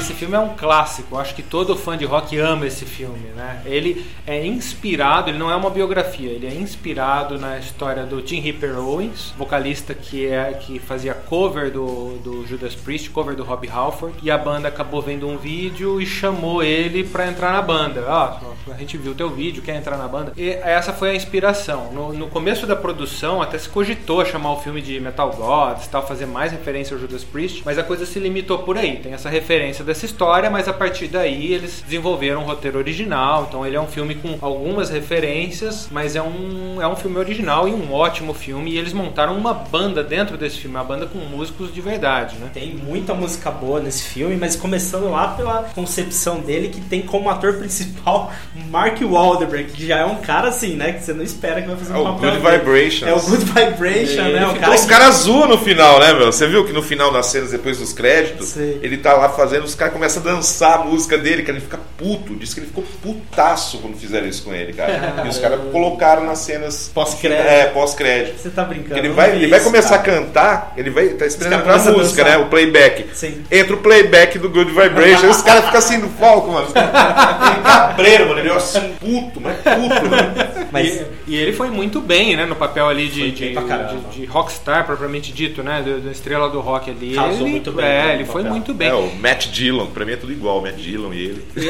[SPEAKER 2] esse filme é um clássico. Acho que todo fã de rock ama esse filme, né? Ele é inspirado, ele não é uma biografia, ele é inspirado na história do Tim Ripper Owens, vocalista que é que fazia cover do, do Judas Priest, cover do Rob Halford, e a banda acabou vendo um vídeo e chamou ele pra entrar na banda. Ah, a gente viu teu vídeo, quer entrar na banda? E essa foi a inspiração. No, no começo da produção até se cogitou chamar o filme de Metal Gods, tal, fazer mais referência ao Judas Priest, mas a coisa se limitou por aí. Tem essa referência dessa história, mas a partir daí eles desenvolveram um roteiro original. Então ele é um filme com algumas referências, mas é um, é um filme original e um ótimo filme. E eles montaram uma banda dentro desse filme, uma banda com músicos de verdade, né?
[SPEAKER 1] Tem muita música boa nesse filme, mas começando lá pela concepção dele, que tem como ator principal Mark Wahlberg, que já é um cara assim, né? Que você não espera que vai fazer
[SPEAKER 3] É
[SPEAKER 1] um
[SPEAKER 3] o Good. Vibrations.
[SPEAKER 1] É o Good Vibration, né? O cara
[SPEAKER 3] Os
[SPEAKER 1] que-
[SPEAKER 3] caras zoam no final, né, meu? Você viu que no final das cenas, depois dos créditos,
[SPEAKER 1] Sei.
[SPEAKER 3] ele tá lá fazendo, os caras começam a dançar a música dele, cara, ele fica puto. Diz que ele ficou putaço quando fizeram isso com ele, cara. E os caras colocaram nas cenas
[SPEAKER 1] Pós-crédito.
[SPEAKER 3] É, pós-crédito.
[SPEAKER 1] Você tá brincando.
[SPEAKER 3] Ele vai, ele vai
[SPEAKER 1] isso,
[SPEAKER 3] começar
[SPEAKER 1] cara.
[SPEAKER 3] a cantar, ele vai tá esperando pra
[SPEAKER 1] a
[SPEAKER 3] música,
[SPEAKER 1] dançar.
[SPEAKER 3] né? O playback.
[SPEAKER 1] Sim.
[SPEAKER 3] Entra o playback do Good Vibration, os caras ficam assim no palco, mano. Ele cabreiro, mano. Ele é assim, puto, mas puto, mano.
[SPEAKER 1] Mas
[SPEAKER 2] E, e ele foi muito bem, né, no papel ali de, de, de- de rockstar, propriamente dito, né, da estrela do rock ali.
[SPEAKER 1] Casou
[SPEAKER 2] ele,
[SPEAKER 1] muito bem,
[SPEAKER 2] É,
[SPEAKER 1] né,
[SPEAKER 2] ele foi
[SPEAKER 1] papel.
[SPEAKER 2] muito bem.
[SPEAKER 3] É, o Matt Dillon, pra mim é tudo igual, Matt Dillon e ele.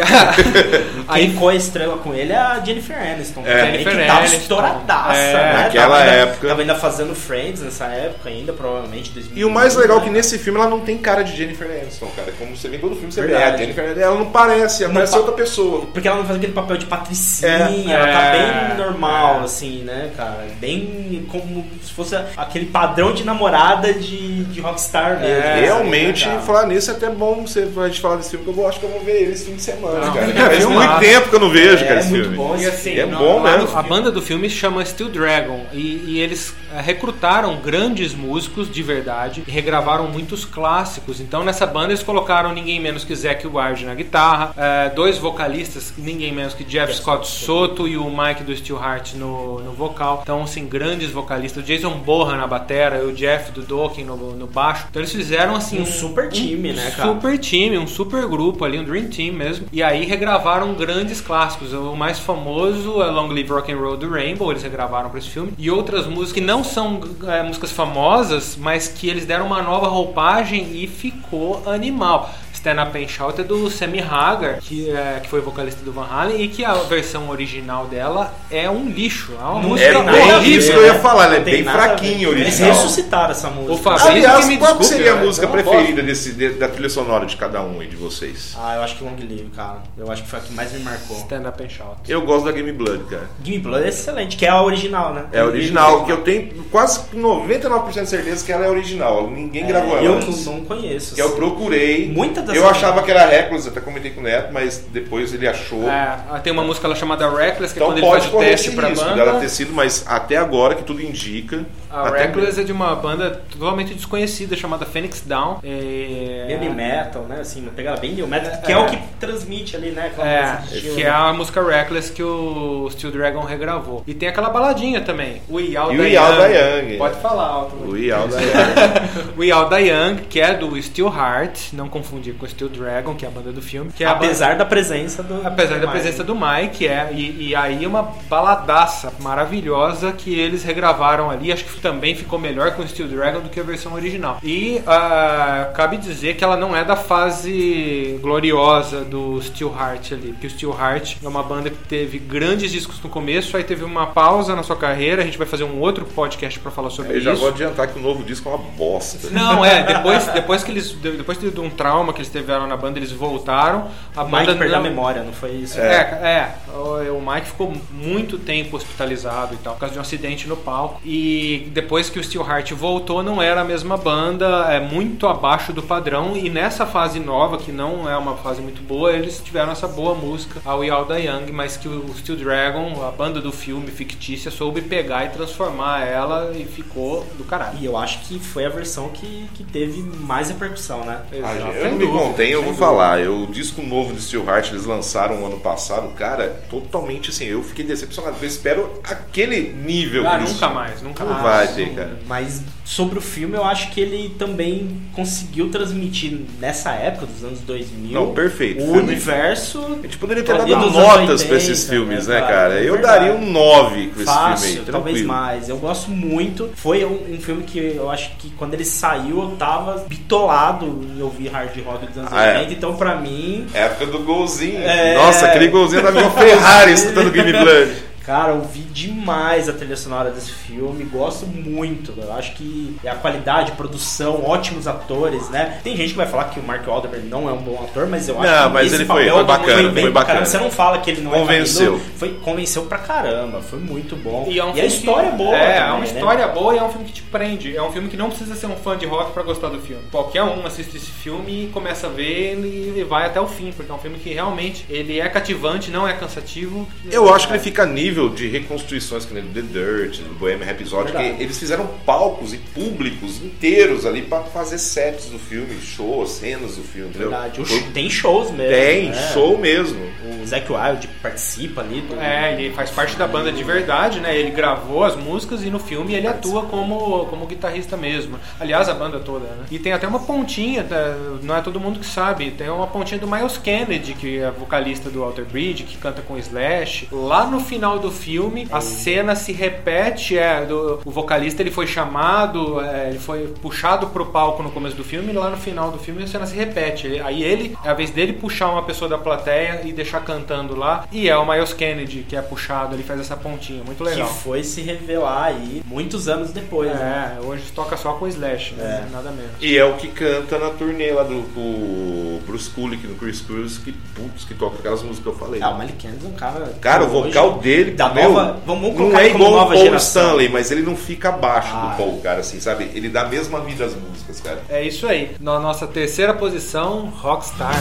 [SPEAKER 2] Aí
[SPEAKER 1] Quem foi a estrela com ele é a Jennifer Aniston.
[SPEAKER 3] É.
[SPEAKER 1] também,
[SPEAKER 2] Jennifer
[SPEAKER 1] que tava
[SPEAKER 2] Aniston.
[SPEAKER 1] estouradaça,
[SPEAKER 2] É,
[SPEAKER 1] né?
[SPEAKER 3] naquela
[SPEAKER 1] tava ainda,
[SPEAKER 3] época.
[SPEAKER 1] Tava ainda fazendo Friends nessa época ainda, provavelmente. 2000,
[SPEAKER 3] E o mais legal é que
[SPEAKER 1] né?
[SPEAKER 3] nesse filme ela não tem cara de Jennifer Aniston, cara. Como você vê em todo filme, você vê.
[SPEAKER 1] Verdade.
[SPEAKER 3] A Jennifer Aniston, ela não parece, ela
[SPEAKER 1] Não
[SPEAKER 3] parece
[SPEAKER 1] pa-
[SPEAKER 3] outra pessoa.
[SPEAKER 1] Porque ela não faz aquele papel de patricinha,
[SPEAKER 3] É.
[SPEAKER 1] ela tá
[SPEAKER 2] É.
[SPEAKER 1] bem normal,
[SPEAKER 2] É.
[SPEAKER 1] assim, né, cara? Bem como se fosse aquele padrão de namorada de, de rockstar mesmo.
[SPEAKER 2] É,
[SPEAKER 3] Realmente,
[SPEAKER 1] né,
[SPEAKER 3] falar nisso é até bom você, a gente falar desse filme, que eu vou- acho que eu vou ver ele esse fim de semana,
[SPEAKER 2] Não,
[SPEAKER 3] cara.
[SPEAKER 2] é
[SPEAKER 3] Faz muito tempo que eu não vejo,
[SPEAKER 1] É,
[SPEAKER 3] cara,
[SPEAKER 1] é
[SPEAKER 3] esse
[SPEAKER 1] muito
[SPEAKER 3] filme.
[SPEAKER 1] bom
[SPEAKER 2] E assim,
[SPEAKER 3] é
[SPEAKER 2] no-
[SPEAKER 3] bom mesmo.
[SPEAKER 2] a banda do filme se chama Steel Dragon e, e eles eh, recrutaram grandes músicos de verdade e regravaram muitos clássicos. Então nessa banda eles colocaram ninguém menos que Zack Ward na guitarra, eh, dois vocalistas, ninguém menos que Jeff Scott Soto e o Mike do Steel Heart no, no vocal. Então assim, grandes vocalistas. O Jason Borra na batera e o Jeff do Dokken no, no baixo. Então eles fizeram assim
[SPEAKER 1] Um super time, né, cara?
[SPEAKER 2] Super time, um super grupo ali, um dream team mesmo. E aí regravaram grandes clássicos. O mais famoso é Long Live Rock and Roll do Rainbow, eles regravaram para esse filme. E outras músicas que não são é, músicas famosas, mas que eles deram uma nova roupagem e ficou animal. Stand Up and Shout é do Sammy Hagar, que, é, que foi vocalista do Van Halen, e que a versão original dela é um lixo. É uma
[SPEAKER 1] Não
[SPEAKER 2] música
[SPEAKER 1] nada
[SPEAKER 3] bem que eu ia falar, ela é bem fraquinha,
[SPEAKER 1] Eles
[SPEAKER 3] original.
[SPEAKER 1] ressuscitaram essa música.
[SPEAKER 2] O Fabrício
[SPEAKER 3] Aliás,
[SPEAKER 2] que me
[SPEAKER 3] qual
[SPEAKER 2] desculpe,
[SPEAKER 3] seria a
[SPEAKER 2] né?
[SPEAKER 3] música preferida desse, de- da trilha sonora de cada um aí de vocês?
[SPEAKER 1] Ah, eu acho que Long Live, cara. Eu acho que foi a que mais me marcou.
[SPEAKER 2] Stand Up and Shout.
[SPEAKER 3] Eu gosto da Game Blood, cara.
[SPEAKER 1] Gimme Blood é excelente, que é a original, né?
[SPEAKER 3] É a original, que eu tenho quase 99% de certeza que ela é original. Ninguém gravou
[SPEAKER 1] É,
[SPEAKER 3] ela
[SPEAKER 1] eu não conheço.
[SPEAKER 3] Que eu procurei.
[SPEAKER 1] Muita das
[SPEAKER 3] Eu achava que era Reckless, até comentei com o Neto, mas depois ele achou.
[SPEAKER 2] É, tem uma música lá chamada Reckless, que é
[SPEAKER 3] Então
[SPEAKER 2] quando ele faz o teste pra
[SPEAKER 3] risco
[SPEAKER 2] banda.
[SPEAKER 3] dela ter sido, mas até agora que tudo indica.
[SPEAKER 2] A
[SPEAKER 3] até
[SPEAKER 2] Reckless é de uma banda totalmente desconhecida chamada Phoenix Down. É,
[SPEAKER 1] Heavy metal, né? Assim, uma pegada bem new metal, que é,
[SPEAKER 2] É.
[SPEAKER 1] o que transmite ali, né? aquela
[SPEAKER 2] É,
[SPEAKER 1] estilo,
[SPEAKER 2] que é
[SPEAKER 1] né?
[SPEAKER 2] a música Reckless que o Steel Dragon regravou. E tem aquela baladinha também, All
[SPEAKER 3] E
[SPEAKER 2] Da
[SPEAKER 3] o Yao
[SPEAKER 2] Young.
[SPEAKER 3] da Young.
[SPEAKER 2] Pode falar alto.
[SPEAKER 3] O Yao da Young.
[SPEAKER 2] We All Da Young, que é do Steel Heart, não confundir com Steel Dragon, que é a banda do filme. Que é a banda-
[SPEAKER 1] Apesar da presença do.
[SPEAKER 2] Apesar da
[SPEAKER 1] do
[SPEAKER 2] presença do Mike, é, e, e aí uma baladaça maravilhosa que eles regravaram ali. Acho que também ficou melhor com o Steel Dragon do que a versão original. E ah, cabe dizer que ela não é da fase gloriosa do Steel Heart ali. Porque o Steel Heart é uma banda que teve grandes discos no começo, aí teve uma pausa na sua carreira. A gente vai fazer um outro podcast pra falar sobre
[SPEAKER 3] Eu já
[SPEAKER 2] isso.
[SPEAKER 3] vou adiantar que o novo disco é uma bosta.
[SPEAKER 2] Não, é, depois, depois que eles. Depois de um trauma que eles tiveram na banda, eles voltaram. A
[SPEAKER 1] O
[SPEAKER 2] banda
[SPEAKER 1] Mike perdeu a memória, não foi isso?
[SPEAKER 2] é, é, o, o Mike ficou muito tempo hospitalizado e tal, por causa de um acidente no palco. E depois que o Steel Heart voltou, não era a mesma banda, é muito abaixo do padrão. E nessa fase nova, que não é uma fase muito boa, eles tiveram essa boa música, a We All Da Young, mas que o Steel Dragon, a banda do filme fictícia, soube pegar e transformar ela e ficou do caralho.
[SPEAKER 1] E eu acho que foi a versão que, que teve mais repercussão, né?
[SPEAKER 3] Ah,
[SPEAKER 2] Exato,
[SPEAKER 3] eu
[SPEAKER 2] sem
[SPEAKER 3] não me contém, eu
[SPEAKER 1] sem
[SPEAKER 3] vou
[SPEAKER 1] dúvida.
[SPEAKER 3] falar. Eu, o disco novo de Steel Heart eles lançaram ano passado, cara, totalmente assim, eu fiquei decepcionado. Eu espero aquele nível.
[SPEAKER 2] Ah,
[SPEAKER 3] que eles-
[SPEAKER 2] nunca mais, nunca mais.
[SPEAKER 3] Ter, cara.
[SPEAKER 1] Mas sobre o filme, eu acho que ele também conseguiu transmitir nessa época dos anos 2000
[SPEAKER 3] Não, perfeito.
[SPEAKER 1] o
[SPEAKER 3] Filme-
[SPEAKER 1] universo.
[SPEAKER 3] A gente poderia ter dado notas pra esses
[SPEAKER 1] 80,
[SPEAKER 3] filmes,
[SPEAKER 1] né, cara?
[SPEAKER 3] cara?
[SPEAKER 1] É
[SPEAKER 3] Eu
[SPEAKER 1] verdade.
[SPEAKER 3] daria um 9 pra esse
[SPEAKER 1] Fácil,
[SPEAKER 3] filme aí,
[SPEAKER 1] talvez mais. Eu gosto muito. Foi um, um filme que eu acho que quando ele saiu eu tava bitolado em ouvir hard rock dos anos
[SPEAKER 3] Ah, é.
[SPEAKER 1] 80. Então, pra mim,
[SPEAKER 3] Época do golzinho.
[SPEAKER 1] É.
[SPEAKER 3] Nossa, aquele golzinho da minha Ferrari escutando Game Blood.
[SPEAKER 1] Cara, eu vi demais a trilha sonora desse filme, gosto muito. Eu acho que é a qualidade, produção, ótimos atores, né? Tem gente que vai falar que o Mark Wahlberg não é um bom ator, mas eu acho
[SPEAKER 3] Não,
[SPEAKER 1] que
[SPEAKER 3] mas
[SPEAKER 1] esse
[SPEAKER 3] ele foi-
[SPEAKER 1] papel
[SPEAKER 3] foi bacana,
[SPEAKER 1] bem
[SPEAKER 3] foi bacana.
[SPEAKER 1] caramba. Você não fala que ele não
[SPEAKER 3] Convenceu.
[SPEAKER 1] é cabeludo, foi convenceu pra caramba, foi muito bom.
[SPEAKER 2] E, é um
[SPEAKER 1] a
[SPEAKER 2] filme
[SPEAKER 1] história
[SPEAKER 2] que-
[SPEAKER 1] é boa.
[SPEAKER 2] É, é
[SPEAKER 1] também,
[SPEAKER 2] uma
[SPEAKER 1] né?
[SPEAKER 2] história boa e é um filme que te prende. É um filme que não precisa ser um fã de rock pra gostar do filme. Qualquer um assiste esse filme e começa a ver ele e vai até o fim, porque é um filme que realmente ele é cativante, não é cansativo.
[SPEAKER 3] Eu acho que ele fica a nível de reconstruções que nem do The Dirt, do Bohemian Rhapsody,
[SPEAKER 1] Verdade.
[SPEAKER 3] que eles fizeram palcos e públicos inteiros ali pra fazer sets do filme, shows, cenas do filme, entendeu?
[SPEAKER 1] Verdade.
[SPEAKER 3] Foi-
[SPEAKER 1] Tem shows mesmo.
[SPEAKER 3] Tem,
[SPEAKER 1] né?
[SPEAKER 3] show mesmo.
[SPEAKER 1] O Zac Wild participa ali. Do...
[SPEAKER 2] É, ele faz parte da banda de verdade, né? Ele gravou as músicas e no filme ele atua como, como guitarrista mesmo. Aliás, a banda toda, né? E tem até uma pontinha, da- não é todo mundo que sabe, tem uma pontinha do Miles Kennedy, que é vocalista do Alter Bridge, que canta com Slash. Lá no final do filme, a cena se repete, é, do, o vocalista ele foi chamado, é, ele foi puxado pro palco no começo do filme, e lá no final do filme a cena se repete. Ele- aí ele, é a vez dele puxar uma pessoa da plateia e deixar cantando lá, e é o Miles Kennedy que é puxado, ele faz essa pontinha, muito legal.
[SPEAKER 1] Que foi se revelar aí muitos anos depois. né?
[SPEAKER 2] É, hoje toca só com o Slash, né? nada menos.
[SPEAKER 3] E é o que canta na turnê lá do, do Bruce Kulick, no Chris Cruz, que putz, que toca aquelas músicas que eu falei.
[SPEAKER 1] Ah, o Malik Kennedy é um cara.
[SPEAKER 3] Cara, o
[SPEAKER 1] hoje,
[SPEAKER 3] vocal dele
[SPEAKER 1] da
[SPEAKER 3] meu,
[SPEAKER 1] nova. Vamos
[SPEAKER 3] não
[SPEAKER 1] colocar
[SPEAKER 3] é
[SPEAKER 1] ele como
[SPEAKER 3] igual o
[SPEAKER 1] nova
[SPEAKER 3] Paul
[SPEAKER 1] geração.
[SPEAKER 3] Stanley, mas ele não fica abaixo
[SPEAKER 1] Ah.
[SPEAKER 3] do Paul, cara, assim, sabe? Ele dá a mesma vida às músicas, cara.
[SPEAKER 2] É isso aí. Na nossa terceira posição, Rockstar.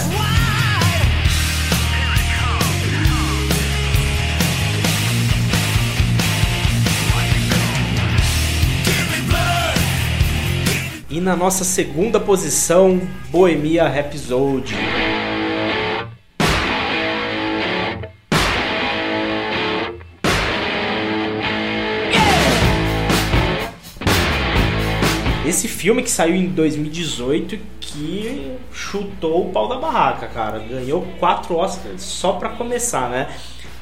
[SPEAKER 1] E na nossa segunda posição, Bohemia Rhapsody. Esse filme que saiu em 2018 que chutou o pau da barraca, cara. Ganhou quatro Oscars só pra começar, né?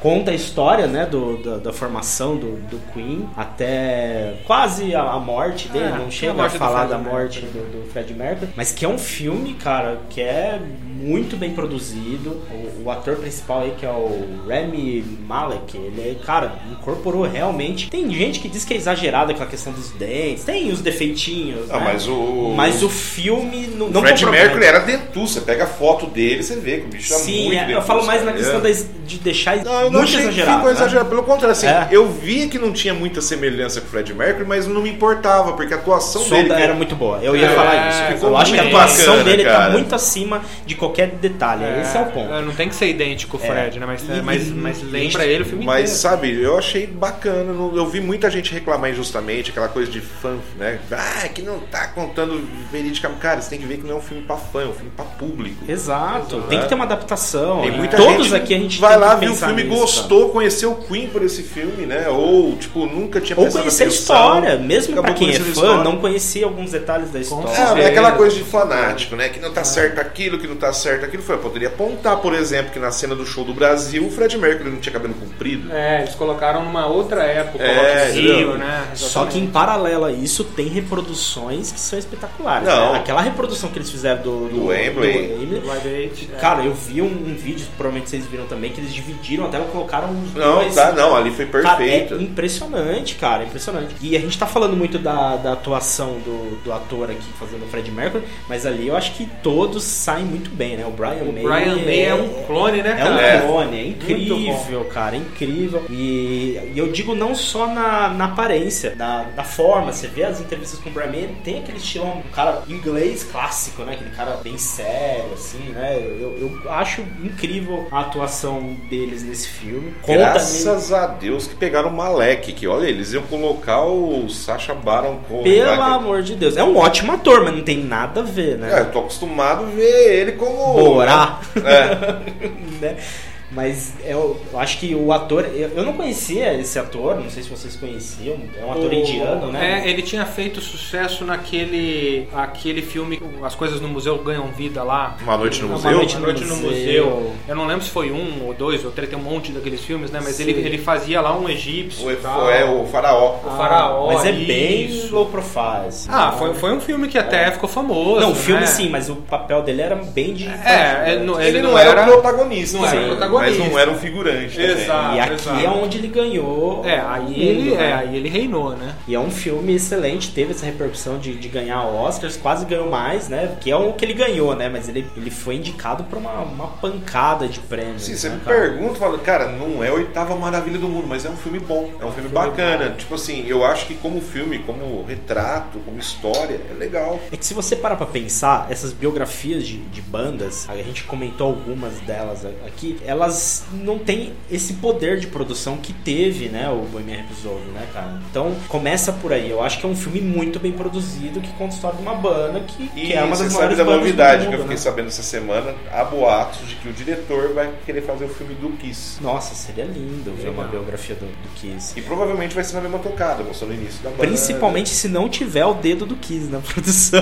[SPEAKER 1] Conta a história, né, do, da, da formação do, do Queen até quase a, a morte dele.
[SPEAKER 2] É,
[SPEAKER 1] não
[SPEAKER 2] a
[SPEAKER 1] chega a
[SPEAKER 2] do
[SPEAKER 1] falar da morte do, do Fred Mercury, mas que é um filme, cara, que é muito bem produzido. O, o ator principal aí, que é o Remy Malek, ele, cara, incorporou realmente. Tem gente que diz que é exagerado aquela questão dos dentes, tem os defeitinhos,
[SPEAKER 3] Ah,
[SPEAKER 1] né?
[SPEAKER 3] mas o-
[SPEAKER 1] Mas o filme não, não
[SPEAKER 3] Fred
[SPEAKER 1] compromete.
[SPEAKER 3] Mercury era dentu, você pega a foto dele, você vê que o bicho é
[SPEAKER 1] Sim,
[SPEAKER 3] muito
[SPEAKER 1] é, eu falo mais na
[SPEAKER 3] cara.
[SPEAKER 1] questão
[SPEAKER 3] É.
[SPEAKER 1] das- de deixar
[SPEAKER 3] Não, eu não
[SPEAKER 1] muito
[SPEAKER 3] achei que ficou
[SPEAKER 1] né?
[SPEAKER 3] exagerado. Pelo contrário, assim,
[SPEAKER 1] É.
[SPEAKER 3] eu via que não tinha muita semelhança com o Fred Mercury, mas não me importava, porque a atuação dele...
[SPEAKER 1] era muito boa. Eu ia
[SPEAKER 2] É,
[SPEAKER 1] falar isso.
[SPEAKER 2] ficou
[SPEAKER 1] Eu acho que a atuação
[SPEAKER 3] bacana,
[SPEAKER 1] dele tá
[SPEAKER 3] cara.
[SPEAKER 1] muito acima de qualquer detalhe. Esse é o ponto.
[SPEAKER 2] Não tem que ser idêntico o Fred, né? Mas,
[SPEAKER 1] E-
[SPEAKER 2] mas,
[SPEAKER 1] e-
[SPEAKER 2] mas
[SPEAKER 1] e-
[SPEAKER 2] lembra ele o filme
[SPEAKER 3] Mas
[SPEAKER 2] inteiro.
[SPEAKER 3] sabe, eu achei bacana. Eu vi muita gente reclamar injustamente, aquela coisa de fã, né? Ah, que não tá contando verídica. Cara, você tem que ver que não é um filme pra fã, é um filme pra público.
[SPEAKER 1] Exato. Tem que ter uma adaptação.
[SPEAKER 3] Tem
[SPEAKER 1] E
[SPEAKER 3] muita
[SPEAKER 1] Todos
[SPEAKER 3] gente
[SPEAKER 1] aqui a gente
[SPEAKER 3] vai
[SPEAKER 1] tem
[SPEAKER 3] lá, viu o filme,
[SPEAKER 1] nisso,
[SPEAKER 3] gostou, conheceu o Queen por esse filme, né? Ou, tipo, nunca tinha
[SPEAKER 1] Ou
[SPEAKER 3] prestado
[SPEAKER 1] conhecer a história, mesmo pra
[SPEAKER 3] acabou
[SPEAKER 1] quem é fã,
[SPEAKER 3] história.
[SPEAKER 1] não conhecia alguns detalhes da história.
[SPEAKER 3] É, é aquela coisa de fanático, né? Que não tá certo aquilo, que não tá certo aquilo. Foi, eu poderia apontar, por exemplo, que na cena do show do Brasil, o Fred Mercury não tinha cabelo comprido.
[SPEAKER 2] É, eles colocaram numa outra época,
[SPEAKER 3] É,
[SPEAKER 2] Rio, né?
[SPEAKER 1] Só que em paralelo a isso tem reproduções que são espetaculares.
[SPEAKER 3] Não.
[SPEAKER 1] né? Aquela reprodução que eles fizeram do,
[SPEAKER 3] Do Wembley.
[SPEAKER 1] do Wembley,
[SPEAKER 2] Aid, é.
[SPEAKER 1] Cara, eu vi um, um vídeo, provavelmente vocês viram também, que eles dividiram, até colocaram os
[SPEAKER 3] Não,
[SPEAKER 1] dois.
[SPEAKER 3] tá, não, ali foi
[SPEAKER 1] Cara,
[SPEAKER 3] perfeito.
[SPEAKER 1] é impressionante, cara, impressionante. E a gente tá falando muito da, da atuação do, do ator aqui fazendo o Fred Mercury, mas ali eu acho que todos saem muito bem, né? O Brian
[SPEAKER 2] O
[SPEAKER 1] May.
[SPEAKER 2] Brian May é um clone, né,
[SPEAKER 1] É um
[SPEAKER 2] cara?
[SPEAKER 3] É.
[SPEAKER 1] clone, é incrível, cara, é incrível. E, e eu digo não só na, na aparência, na, na forma. Você vê as entrevistas com o Brian May, ele tem aquele estilo, um cara inglês clássico, né? Aquele cara bem sério, assim, né? Eu, eu acho incrível a atuação deles nesse filme. Conta
[SPEAKER 3] Graças a Deus que pegaram o Malek, que olha, eles iam colocar o Sacha Baron Cohen.
[SPEAKER 1] Pelo
[SPEAKER 3] lá, que-
[SPEAKER 1] amor de Deus. É um ótimo ator, mas não tem nada a ver, né?
[SPEAKER 3] É, eu tô acostumado a ver ele como.
[SPEAKER 1] Borá.
[SPEAKER 3] É.
[SPEAKER 1] né? Mas eu, eu acho que o ator. Eu, eu não conhecia esse ator, não sei se vocês conheciam. É um ator
[SPEAKER 2] O-
[SPEAKER 1] indiano, né?
[SPEAKER 2] É, ele tinha feito sucesso naquele aquele filme As Coisas no Museu Ganham Vida lá.
[SPEAKER 3] Uma noite no
[SPEAKER 1] Uma
[SPEAKER 3] museu.
[SPEAKER 1] noite
[SPEAKER 2] Uma noite no
[SPEAKER 1] museu.
[SPEAKER 2] museu. Eu não lembro se foi um ou dois ou três, tem um monte daqueles filmes, né? Mas ele,
[SPEAKER 1] Sim.
[SPEAKER 2] ele fazia lá um egípcio.
[SPEAKER 3] O,
[SPEAKER 2] tal.
[SPEAKER 3] é o faraó.
[SPEAKER 2] o faraó.
[SPEAKER 1] Mas é bem
[SPEAKER 2] isso.
[SPEAKER 1] low profile. assim.
[SPEAKER 2] Ah, foi, foi um filme que até ficou famoso.
[SPEAKER 1] Não, o filme
[SPEAKER 2] né?
[SPEAKER 1] sim, mas o papel dele era bem de.
[SPEAKER 2] É, ele não,
[SPEAKER 3] Ele,
[SPEAKER 2] ele
[SPEAKER 3] não,
[SPEAKER 2] não
[SPEAKER 3] era,
[SPEAKER 2] era.
[SPEAKER 3] o protagonista,
[SPEAKER 2] não era
[SPEAKER 3] né?
[SPEAKER 2] o protagonista.
[SPEAKER 3] Mas não era um figurante. também.
[SPEAKER 2] Exato.
[SPEAKER 1] E aqui
[SPEAKER 2] exato.
[SPEAKER 1] é onde ele ganhou.
[SPEAKER 2] É, aí ele,
[SPEAKER 1] mundo,
[SPEAKER 2] é,
[SPEAKER 1] né?
[SPEAKER 2] aí ele reinou, né?
[SPEAKER 1] E é um filme excelente, teve essa repercussão de, de ganhar Oscars, quase ganhou mais, né? Que é o que ele ganhou, né? Mas ele, ele foi indicado pra uma, uma pancada de prêmios.
[SPEAKER 3] Sim, você
[SPEAKER 1] né,
[SPEAKER 3] me
[SPEAKER 1] cara?
[SPEAKER 3] pergunta, fala, cara, não é a oitava maravilha do mundo, mas é um filme bom, é um filme bacana. Tipo assim, eu acho que como filme, como retrato, como história, é legal.
[SPEAKER 1] É que se você parar pra pensar, essas biografias de, de bandas, a gente comentou algumas delas aqui, elas não têm esse poder de produção que teve, né, o Bohemian Rhapsody, né, cara? Então, começa por aí. Eu acho que é um filme muito bem produzido, que conta a história de uma banda que,
[SPEAKER 3] E
[SPEAKER 1] que é uma
[SPEAKER 3] você
[SPEAKER 1] das
[SPEAKER 3] sabe
[SPEAKER 1] maiores
[SPEAKER 3] da
[SPEAKER 1] bandas
[SPEAKER 3] novidade
[SPEAKER 1] do
[SPEAKER 3] que eu
[SPEAKER 1] mundo,
[SPEAKER 3] fiquei
[SPEAKER 1] né?
[SPEAKER 3] sabendo essa semana, há boatos de que o diretor vai querer fazer o filme do Kiss.
[SPEAKER 1] Nossa, seria lindo ver uma biografia do, do Kiss.
[SPEAKER 3] E provavelmente vai ser na mesma tocada, mostrando o início da banda.
[SPEAKER 1] Principalmente se não tiver o dedo do Kiss na produção.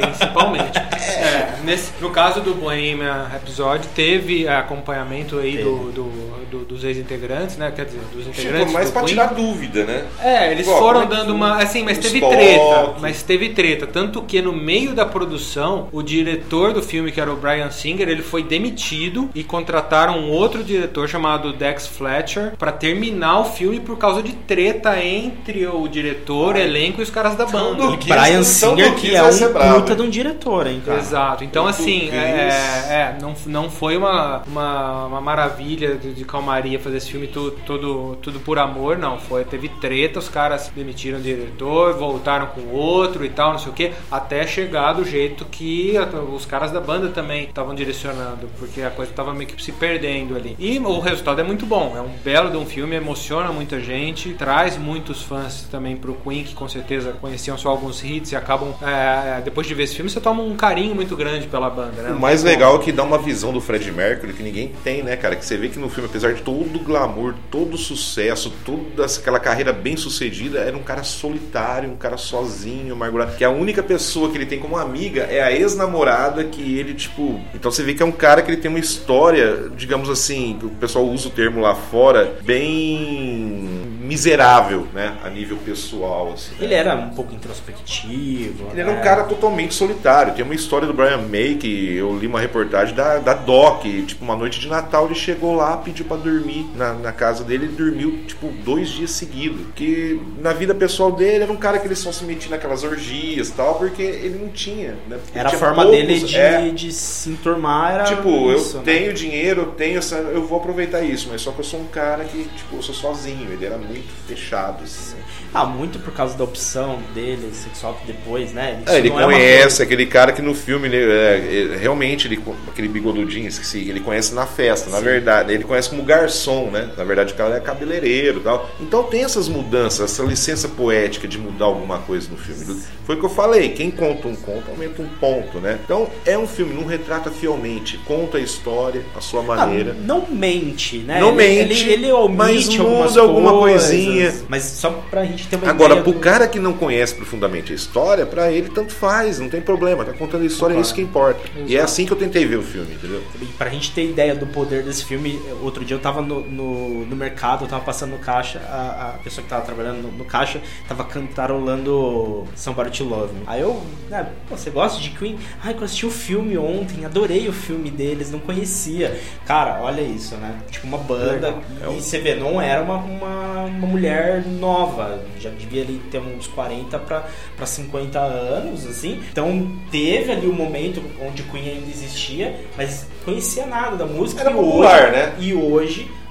[SPEAKER 2] Principalmente. É, nesse, no caso do Bohemian Rhapsody, teve acompanhamento aí do, do- do- dos ex-integrantes, né? Quer dizer, dos integrantes.
[SPEAKER 3] Tipo, mais
[SPEAKER 2] do
[SPEAKER 3] pra
[SPEAKER 2] Queen.
[SPEAKER 3] tirar dúvida, né?
[SPEAKER 2] É, eles
[SPEAKER 3] Pô,
[SPEAKER 2] foram
[SPEAKER 3] é que
[SPEAKER 2] dando uma. Assim, mas teve treta. Mas teve treta. Tanto que no meio da produção, o diretor do filme, que era o Brian Singer, ele foi demitido e contrataram um outro diretor chamado Dex Fletcher pra terminar o filme por causa de treta entre o diretor, o elenco e os caras da banda.
[SPEAKER 1] E
[SPEAKER 3] Kiss,
[SPEAKER 1] Brian
[SPEAKER 3] então
[SPEAKER 1] Singer, que é um puta de um diretor, hein, cara.
[SPEAKER 2] Exato. Então, assim,
[SPEAKER 3] Kiss.
[SPEAKER 2] é, é, não, não foi uma, uma, uma maravilha de, de calmaria fazer esse filme tu- tudo, tudo por amor, não. Foi, teve treta, os caras demitiram o diretor, voltaram com outro e tal, não sei o que, até chegar do jeito que os caras da banda também estavam direcionando, porque a coisa estava meio que se perdendo ali. E o resultado é muito bom, é um belo de um filme, emociona muita gente, traz muitos fãs também pro Queen, que com certeza conheciam só alguns hits e acabam, é, depois de ver esse filme, você toma um carinho muito grande pela banda, né?
[SPEAKER 3] O mais legal é que dá uma visão do Fred Mercury que ninguém tem, né, cara? Que você vê que no filme, apesar de todo o glamour, todo o sucesso, toda aquela carreira bem sucedida, era um cara solitário, um cara sozinho, amargurado. Que a única pessoa que ele tem como amiga é a ex-namorada que ele, tipo. Então você vê que é um cara que ele tem uma história, digamos assim, o pessoal usa o termo lá fora, bem miserável, né? A nível pessoal, assim.
[SPEAKER 1] Ele era um pouco introspectivo.
[SPEAKER 3] Ele era um
[SPEAKER 1] né?
[SPEAKER 3] cara totalmente solitário. Tem uma história do Brian May que eu li uma reportagem da, da Doc. Tipo, uma noite de Natal ele chegou lá, pediu pra dormir na, na casa dele. Ele dormiu, tipo, dois dias seguidos. Que na vida pessoal dele era um cara que ele só se metia naquelas orgias e tal, porque ele não tinha. Né?
[SPEAKER 1] Era a
[SPEAKER 3] Tinha
[SPEAKER 1] forma
[SPEAKER 3] poucos-
[SPEAKER 1] dele de,
[SPEAKER 3] é.
[SPEAKER 1] de se enturmar. Era
[SPEAKER 3] Tipo,
[SPEAKER 1] isso,
[SPEAKER 3] eu
[SPEAKER 1] né?
[SPEAKER 3] tenho dinheiro, eu tenho essa. Eu vou aproveitar isso, mas só que eu sou um cara que, tipo, eu sou sozinho. Ele era muito fechado, assim.
[SPEAKER 1] Ah, muito por causa da opção dele sexual que depois, né? Isso
[SPEAKER 3] É, ele
[SPEAKER 1] é
[SPEAKER 3] conhece aquele cara que no filme, ele, é, ele- realmente, ele, aquele bigodudinho, esqueci, ele conhece na festa, na
[SPEAKER 1] Sim.
[SPEAKER 3] verdade. Ele conhece como garçom, né? Na verdade, o cara é cabeleireiro e tal. Então tem essas mudanças, essa licença poética de mudar alguma coisa no filme. Foi o que eu falei, quem conta um conto, aumenta um ponto, né? Então é um filme, não retrata fielmente, conta a história, a sua
[SPEAKER 1] Ah,
[SPEAKER 3] maneira.
[SPEAKER 1] não mente, né?
[SPEAKER 3] Não
[SPEAKER 1] ele,
[SPEAKER 3] mente,
[SPEAKER 1] ele, ele omite
[SPEAKER 3] mas muda alguma
[SPEAKER 1] coisas,
[SPEAKER 3] coisinha.
[SPEAKER 1] Mas só pra gente ter uma
[SPEAKER 3] Agora,
[SPEAKER 1] ideia
[SPEAKER 3] pro
[SPEAKER 1] do-
[SPEAKER 3] cara que não conhece profundamente a história, pra ele tanto faz, não tem problema. Tá contando a história, é isso que importa. E é assim que eu tentei ver o filme, entendeu?
[SPEAKER 1] E Pra gente ter ideia do poder desse filme, outro dia eu tava no, no, no mercado, eu tava passando no caixa, a, a pessoa que tava trabalhando no, no caixa tava cantarolando Somebody to Love Me. Aí eu, né, pô, você gosta de Queen? Ai, que eu assisti o filme ontem, adorei o filme deles, não conhecia. Cara, olha isso, né? Tipo, uma banda,
[SPEAKER 3] Legal.
[SPEAKER 1] e você vê, não era uma, uma, uma mulher nova, já devia ali ter uns 40 pra, pra 50 anos, assim. Então teve ali o momento onde Queen ainda existia, mas conhecia nada da música.
[SPEAKER 3] Era popular,
[SPEAKER 1] hoje,
[SPEAKER 3] né?
[SPEAKER 1] E hoje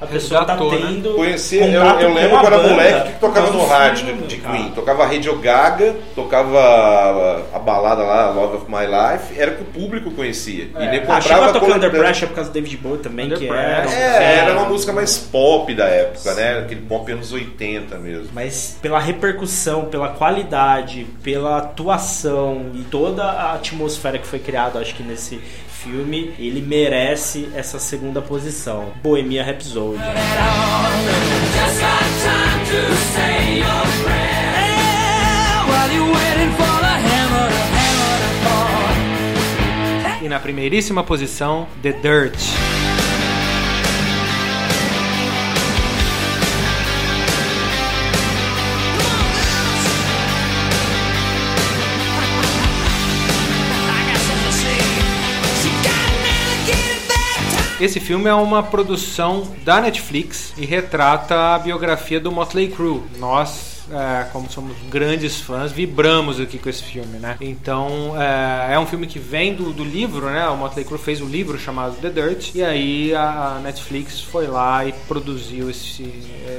[SPEAKER 1] a pessoa tá
[SPEAKER 2] Resgatou, né?
[SPEAKER 1] tendo.
[SPEAKER 3] Conheci, eu, eu lembro
[SPEAKER 1] a
[SPEAKER 3] quando era moleque que tocava
[SPEAKER 1] por
[SPEAKER 3] no rádio
[SPEAKER 1] filme,
[SPEAKER 3] de
[SPEAKER 1] cara.
[SPEAKER 3] Queen. Tocava Radio Gaga, tocava a, a balada lá, Love of My Life, era que o público conhecia. E nem
[SPEAKER 1] Ah, chegou a
[SPEAKER 3] comprava
[SPEAKER 1] tocar Under
[SPEAKER 3] coletânea.
[SPEAKER 1] Pressure por causa do David Bowie também,
[SPEAKER 2] Under
[SPEAKER 1] que era.
[SPEAKER 3] É, era uma música mais pop da época, né? Aquele pop anos 80 mesmo.
[SPEAKER 1] Mas pela repercussão, pela qualidade, pela atuação e toda a atmosfera que foi criada, acho que nesse filme, ele merece essa segunda posição. Bohemia Rhapsody.
[SPEAKER 2] E na primeiríssima posição, The Dirt. Esse filme é uma produção da Netflix e retrata a biografia do Motley Crue. Nós, é, como somos grandes fãs, vibramos aqui com esse filme, né? Então, é, é um filme que vem do, do livro, né? O Motley Crue fez o livro chamado The Dirt e aí a, a Netflix foi lá e produziu esse,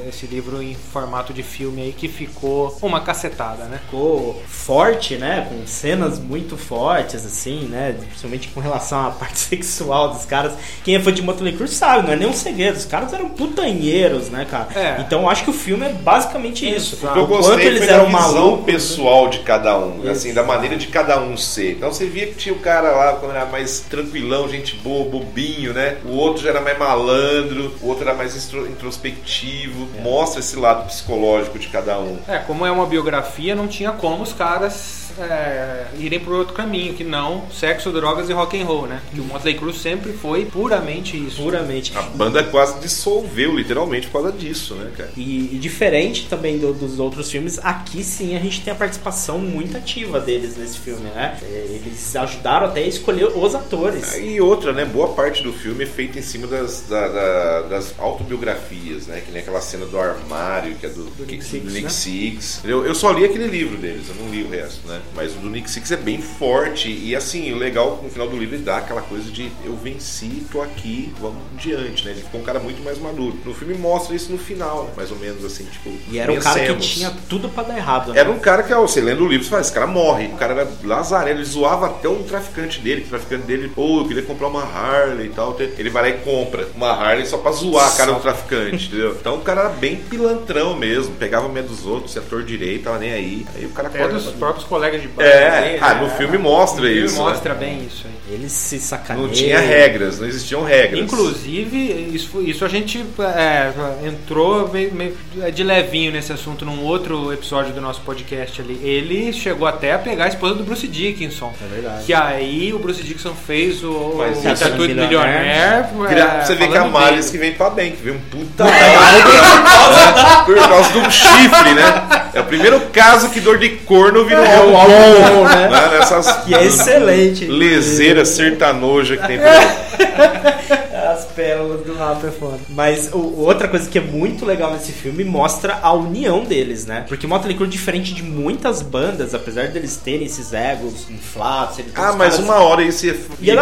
[SPEAKER 2] esse livro em formato de filme aí que ficou uma cacetada, né?
[SPEAKER 1] ficou forte, né? Com cenas muito fortes, assim, né? Principalmente com relação à parte sexual dos caras. Quem é fã de Motley Crue sabe, não é nenhum segredo. Os caras eram putanheiros, né, cara?
[SPEAKER 2] É.
[SPEAKER 1] Então eu acho que o filme é basicamente isso.
[SPEAKER 3] O que eu gostei
[SPEAKER 1] eles
[SPEAKER 3] foi da
[SPEAKER 1] eram
[SPEAKER 3] visão
[SPEAKER 1] malucos.
[SPEAKER 3] pessoal de cada um,
[SPEAKER 1] Isso.
[SPEAKER 3] assim, da maneira de cada um ser. Então você via que tinha o cara lá quando era mais tranquilão, gente boa, bobinho, né? O outro já era mais malandro, o outro era mais intro- introspectivo.
[SPEAKER 1] É.
[SPEAKER 3] Mostra esse lado psicológico de cada um.
[SPEAKER 2] É, como é uma biografia, não tinha como os caras é, irem por outro caminho, que não sexo, drogas e rock and roll, né? Que o Motley Crue sempre foi puramente isso.
[SPEAKER 1] Puramente.
[SPEAKER 3] A banda quase dissolveu, literalmente, por causa disso, né, cara?
[SPEAKER 1] E, e diferente também do- dos outros filmes, aqui sim a gente tem a participação muito ativa deles nesse filme, né? É, Eles ajudaram até a escolher os atores.
[SPEAKER 3] E outra, né? Boa parte do filme é feita em cima das, da- da- das autobiografias, né? Que nem aquela cena do armário, que é do, que-
[SPEAKER 1] Nick Six,
[SPEAKER 3] do Nick
[SPEAKER 1] né?
[SPEAKER 3] Six. Eu, eu só li aquele livro deles, eu não li o resto, né? Mas o do Nick Six é bem forte. E assim, o legal no final do livro ele dá aquela coisa de eu venci, tô aqui, vamos diante, né? Ele ficou um cara muito mais maduro. No filme mostra isso no final, mais ou menos assim, tipo.
[SPEAKER 1] E era um cara que tinha tudo pra dar errado, né?
[SPEAKER 3] Era um cara que, ó, você lendo o livro, você fala, esse cara morre. O cara era lazareno, ele zoava até um traficante dele, que o traficante dele, pô, eu queria comprar uma Harley e tal. Ele vai lá e compra uma Harley só pra zoar a cara do traficante, entendeu? Então o cara era bem pilantrão mesmo, pegava medo dos outros, se ator direito, tava nem aí. Aí o cara
[SPEAKER 2] Até dos próprios colegas de banda.
[SPEAKER 3] É,
[SPEAKER 2] dele,
[SPEAKER 3] ah,
[SPEAKER 2] né?
[SPEAKER 3] no filme mostra
[SPEAKER 2] No filme
[SPEAKER 3] isso, né?
[SPEAKER 2] mostra bem isso aí.
[SPEAKER 1] Eles se sacaneiam.
[SPEAKER 3] Não tinha regras, não existiam regras.
[SPEAKER 2] Inclusive, isso, isso a gente é, entrou meio- meio de levinho nesse assunto num outro episódio do nosso podcast ali. Ele chegou até a pegar a esposa do Bruce Dickinson.
[SPEAKER 1] É verdade.
[SPEAKER 2] Que aí o Bruce Dickinson fez o,
[SPEAKER 3] Mas
[SPEAKER 2] o
[SPEAKER 3] isso é
[SPEAKER 2] Tatu do
[SPEAKER 1] Milionaire.
[SPEAKER 2] É,
[SPEAKER 3] você vê que a
[SPEAKER 2] dele.
[SPEAKER 3] que vem pra bem, que vem um puta por causa de um chifre, né? É o primeiro caso que dor de corno virou Bom,
[SPEAKER 1] né?
[SPEAKER 3] né? Nessas
[SPEAKER 1] Que é excelente.
[SPEAKER 3] leseira sertanoja que tem
[SPEAKER 1] pérolas do rap é foda. Mas o- outra coisa que é muito legal nesse filme mostra a união deles, né? Porque Motley Crue, diferente de muitas bandas, apesar deles terem esses egos inflados... eles-
[SPEAKER 3] Ah, mas
[SPEAKER 1] caras-
[SPEAKER 3] uma hora isso ia,
[SPEAKER 1] Ia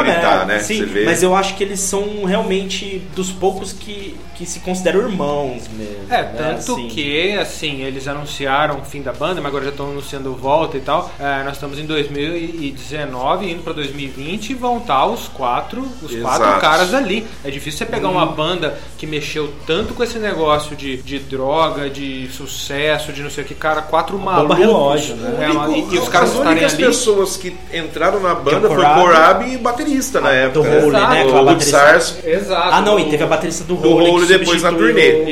[SPEAKER 3] né?
[SPEAKER 1] Sim,
[SPEAKER 3] Você vê.
[SPEAKER 1] mas eu acho que eles são realmente dos poucos que, que se consideram irmãos mesmo.
[SPEAKER 2] É,
[SPEAKER 1] né?
[SPEAKER 2] tanto
[SPEAKER 1] Assim.
[SPEAKER 2] que, assim, eles anunciaram o fim da banda, mas agora já estão anunciando volta e tal. É, nós estamos em 2019, indo pra 2020, e vão estar os quatro, os quatro
[SPEAKER 3] Exato.
[SPEAKER 2] caras ali. É difícil você pegar uma banda que mexeu tanto com esse negócio de, de droga, de sucesso, de não sei o que, cara, quatro malucos.
[SPEAKER 1] relógio, né?
[SPEAKER 2] É, uma- e, e os caras
[SPEAKER 3] As
[SPEAKER 2] estarem
[SPEAKER 3] únicas
[SPEAKER 2] ali.
[SPEAKER 3] pessoas que entraram na banda
[SPEAKER 1] John
[SPEAKER 3] foi
[SPEAKER 1] Corabi.
[SPEAKER 3] Corabi e baterista na
[SPEAKER 1] Ah,
[SPEAKER 3] época.
[SPEAKER 1] do Hole, né, aquela
[SPEAKER 3] O
[SPEAKER 1] baterista.
[SPEAKER 3] Sars.
[SPEAKER 2] Exato.
[SPEAKER 1] Ah, não, e teve a baterista do
[SPEAKER 3] Do
[SPEAKER 1] Hole
[SPEAKER 3] Hole
[SPEAKER 1] que
[SPEAKER 3] depois na turnê.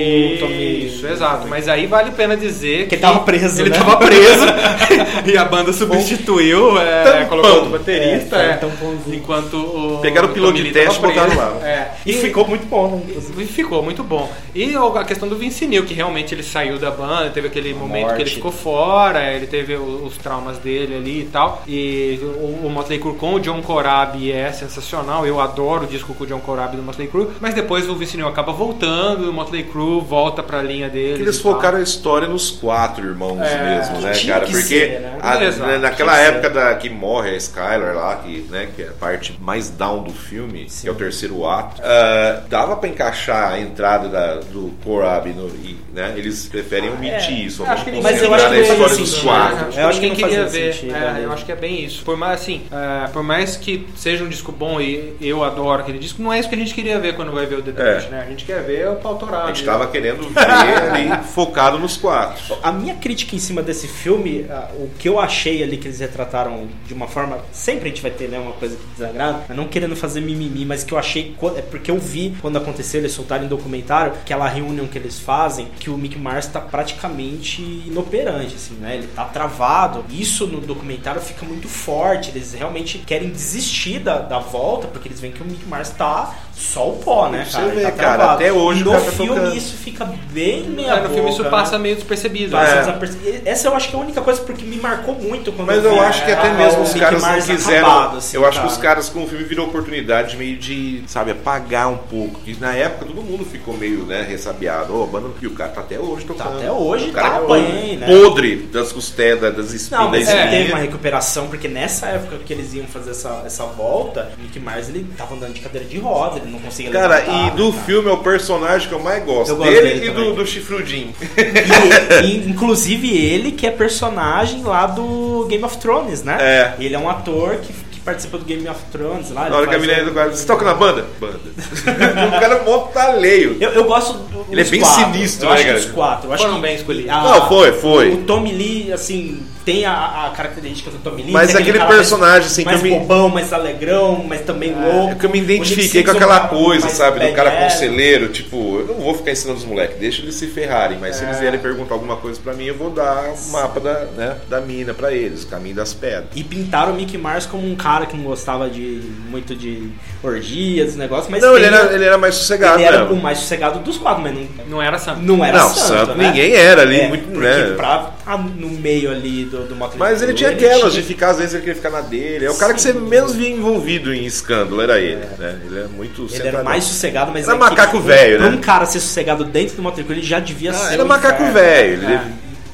[SPEAKER 2] Isso, exato. Mas aí vale a pena dizer que,
[SPEAKER 1] ele tava preso,
[SPEAKER 2] Ele
[SPEAKER 1] né?
[SPEAKER 2] tava preso e a banda substituiu, é, colocou outro baterista.
[SPEAKER 1] É,
[SPEAKER 2] É, enquanto o.
[SPEAKER 3] Pegaram o piloto de teste e botaram lá.
[SPEAKER 2] É.
[SPEAKER 1] E ficou muito bom, né?
[SPEAKER 2] E ficou muito bom. E a questão do Vince Neil, que realmente ele saiu da banda, teve aquele momento que ele
[SPEAKER 1] morte.
[SPEAKER 2] ficou fora, ele teve os traumas dele ali e tal. E o, o Motley Crue com o John Corabi é sensacional. Eu adoro o disco com o John Corabi do Motley Crue. Mas depois o Vince Neil acaba voltando, o Motley Crue volta pra linha dele.
[SPEAKER 3] Eles focaram a história nos quatro irmãos
[SPEAKER 2] É,
[SPEAKER 3] mesmo, né,
[SPEAKER 1] tinha
[SPEAKER 3] cara?
[SPEAKER 1] que
[SPEAKER 3] Porque
[SPEAKER 1] ser, né?
[SPEAKER 3] a-
[SPEAKER 2] Exato,
[SPEAKER 3] né, naquela época da, que morre a Skylar lá, que, né, que é a parte mais down do filme, que é o terceiro ato, ah, dava pra encaixar a entrada da- do Korab no, e, né? Eles preferem omitir
[SPEAKER 2] É,
[SPEAKER 3] isso.
[SPEAKER 2] acho que
[SPEAKER 1] Mas eu acho que
[SPEAKER 3] na
[SPEAKER 1] não
[SPEAKER 3] dos
[SPEAKER 1] sentido,
[SPEAKER 3] quatro.
[SPEAKER 2] Acho
[SPEAKER 1] Eu acho
[SPEAKER 2] que
[SPEAKER 1] não
[SPEAKER 2] queria ver.
[SPEAKER 1] sentido,
[SPEAKER 2] É,
[SPEAKER 1] né?
[SPEAKER 2] eu acho que é bem isso. Por mais assim, é, por mais que seja um disco bom e eu adoro aquele disco, não é isso que a gente queria ver quando vai ver o The
[SPEAKER 3] É.
[SPEAKER 2] Dirt, né? A gente quer ver o pau torado.
[SPEAKER 3] A gente tava querendo ver ali focado nos quatro.
[SPEAKER 1] A minha crítica em cima desse filme, ah, o que eu achei ali que eles retrataram de uma forma. Sempre a gente vai ter né, uma coisa que desagrada, mas não querendo fazer mimimi, mas que eu achei. É porque eu vi quando aconteceu, eles soltaram em documentário, aquela reunião que eles fazem, que o Mick Mars tá praticamente inoperante, assim, né? Ele tá travado. Isso no documentário fica muito forte. Eles realmente querem desistir da, da volta, porque eles veem que o Mick Mars tá só o pó, né,
[SPEAKER 3] Você
[SPEAKER 1] cara? Ele
[SPEAKER 3] vê,
[SPEAKER 1] tá
[SPEAKER 3] cara, até hoje
[SPEAKER 1] E no
[SPEAKER 3] cara tá
[SPEAKER 1] filme
[SPEAKER 3] tocando.
[SPEAKER 1] isso fica bem meia
[SPEAKER 2] É, no filme isso
[SPEAKER 1] né?
[SPEAKER 2] passa meio despercebido.
[SPEAKER 1] Passa
[SPEAKER 2] né?
[SPEAKER 1] desapercebido. Essa eu acho que é a única coisa porque me marcou muito quando
[SPEAKER 3] Mas
[SPEAKER 1] vi,
[SPEAKER 3] eu acho que até mesmo os
[SPEAKER 1] Mickey
[SPEAKER 3] caras não quiseram.
[SPEAKER 1] acabado, assim,
[SPEAKER 3] eu acho
[SPEAKER 1] cara.
[SPEAKER 3] que os caras com o filme virou oportunidade meio de, sabe, apagar um pouco. Que na época todo mundo ficou meio, né, ressabiado. Ô, a banda e o cara tá até hoje tocando.
[SPEAKER 1] até hoje,
[SPEAKER 3] o cara
[SPEAKER 1] tá
[SPEAKER 3] é
[SPEAKER 1] bem, né?
[SPEAKER 3] podre das costelas, das espinhas.
[SPEAKER 1] Não, mas teve uma recuperação, porque nessa época que eles iam fazer essa, essa volta, o Mickey Mars ele tava andando de cadeira de roda, ele não conseguia
[SPEAKER 3] Cara,
[SPEAKER 1] levantar,
[SPEAKER 3] e do
[SPEAKER 1] cara.
[SPEAKER 3] filme é o personagem que eu mais gosto.
[SPEAKER 1] Eu gosto
[SPEAKER 3] dele,
[SPEAKER 1] dele
[SPEAKER 3] e
[SPEAKER 1] também.
[SPEAKER 3] do, do chifrudinho.
[SPEAKER 1] E, inclusive ele que é personagem lá do Game of Thrones, né?
[SPEAKER 3] É.
[SPEAKER 1] Ele é um ator que participa do Game of Thrones lá.
[SPEAKER 3] Na hora que a do quadro, você toca na banda? Banda. o cara é mó taleio.
[SPEAKER 1] Eu, eu gosto do,
[SPEAKER 3] Ele é bem
[SPEAKER 1] quatro.
[SPEAKER 3] sinistro,
[SPEAKER 1] eu
[SPEAKER 3] né,
[SPEAKER 1] acho que
[SPEAKER 3] cara?
[SPEAKER 1] os quatro. Eu acho
[SPEAKER 2] Foram
[SPEAKER 1] que
[SPEAKER 2] bem escolhidos.
[SPEAKER 1] a-
[SPEAKER 3] Não, foi, foi.
[SPEAKER 1] O Tommy Lee, assim, tem a, a característica do Tommy Lee.
[SPEAKER 3] Mas
[SPEAKER 1] tem
[SPEAKER 3] aquele
[SPEAKER 1] cara
[SPEAKER 3] personagem, assim, que
[SPEAKER 1] mais,
[SPEAKER 3] eu
[SPEAKER 1] mais
[SPEAKER 3] me-
[SPEAKER 1] bobão, mais alegrão, mas também louco.
[SPEAKER 3] É que eu me identifiquei com
[SPEAKER 1] é um
[SPEAKER 3] aquela
[SPEAKER 1] cara
[SPEAKER 3] coisa, sabe? Do cara conselheiro, tipo, eu não vou ficar ensinando os moleques, deixa eles se ferrarem, mas se
[SPEAKER 1] É.
[SPEAKER 3] eles vierem perguntar alguma coisa pra mim, eu vou dar o mapa da, né, da mina pra eles, o caminho das pedras.
[SPEAKER 1] E pintaram o Mickey Mars como um cara que não gostava de muito de orgias, negócios, mas
[SPEAKER 3] não, ele era, ele era mais sossegado,
[SPEAKER 1] ele era
[SPEAKER 3] mesmo.
[SPEAKER 1] o mais sossegado dos quatro, mas não,
[SPEAKER 2] Não era santo.
[SPEAKER 1] não era
[SPEAKER 3] Não,
[SPEAKER 1] santo,
[SPEAKER 3] santo
[SPEAKER 1] né?
[SPEAKER 3] ninguém era ali,
[SPEAKER 1] É,
[SPEAKER 3] muito, né?
[SPEAKER 1] pra tá no meio ali do, do Motley
[SPEAKER 3] Mas ele tinha aquelas de ficar, às vezes ele queria ficar na dele. É o cara que você menos via envolvido em escândalo, era ele. Né? Ele é muito
[SPEAKER 1] Ele era mais sossegado, mas
[SPEAKER 3] Era
[SPEAKER 1] é que
[SPEAKER 3] macaco
[SPEAKER 1] um-
[SPEAKER 3] velho,
[SPEAKER 1] pra
[SPEAKER 3] né?
[SPEAKER 1] um cara ser sossegado dentro do Motley Crue, ele já devia
[SPEAKER 3] Ah,
[SPEAKER 1] ser
[SPEAKER 3] era
[SPEAKER 1] um
[SPEAKER 3] macaco
[SPEAKER 1] inferno.
[SPEAKER 3] velho, ele
[SPEAKER 1] É.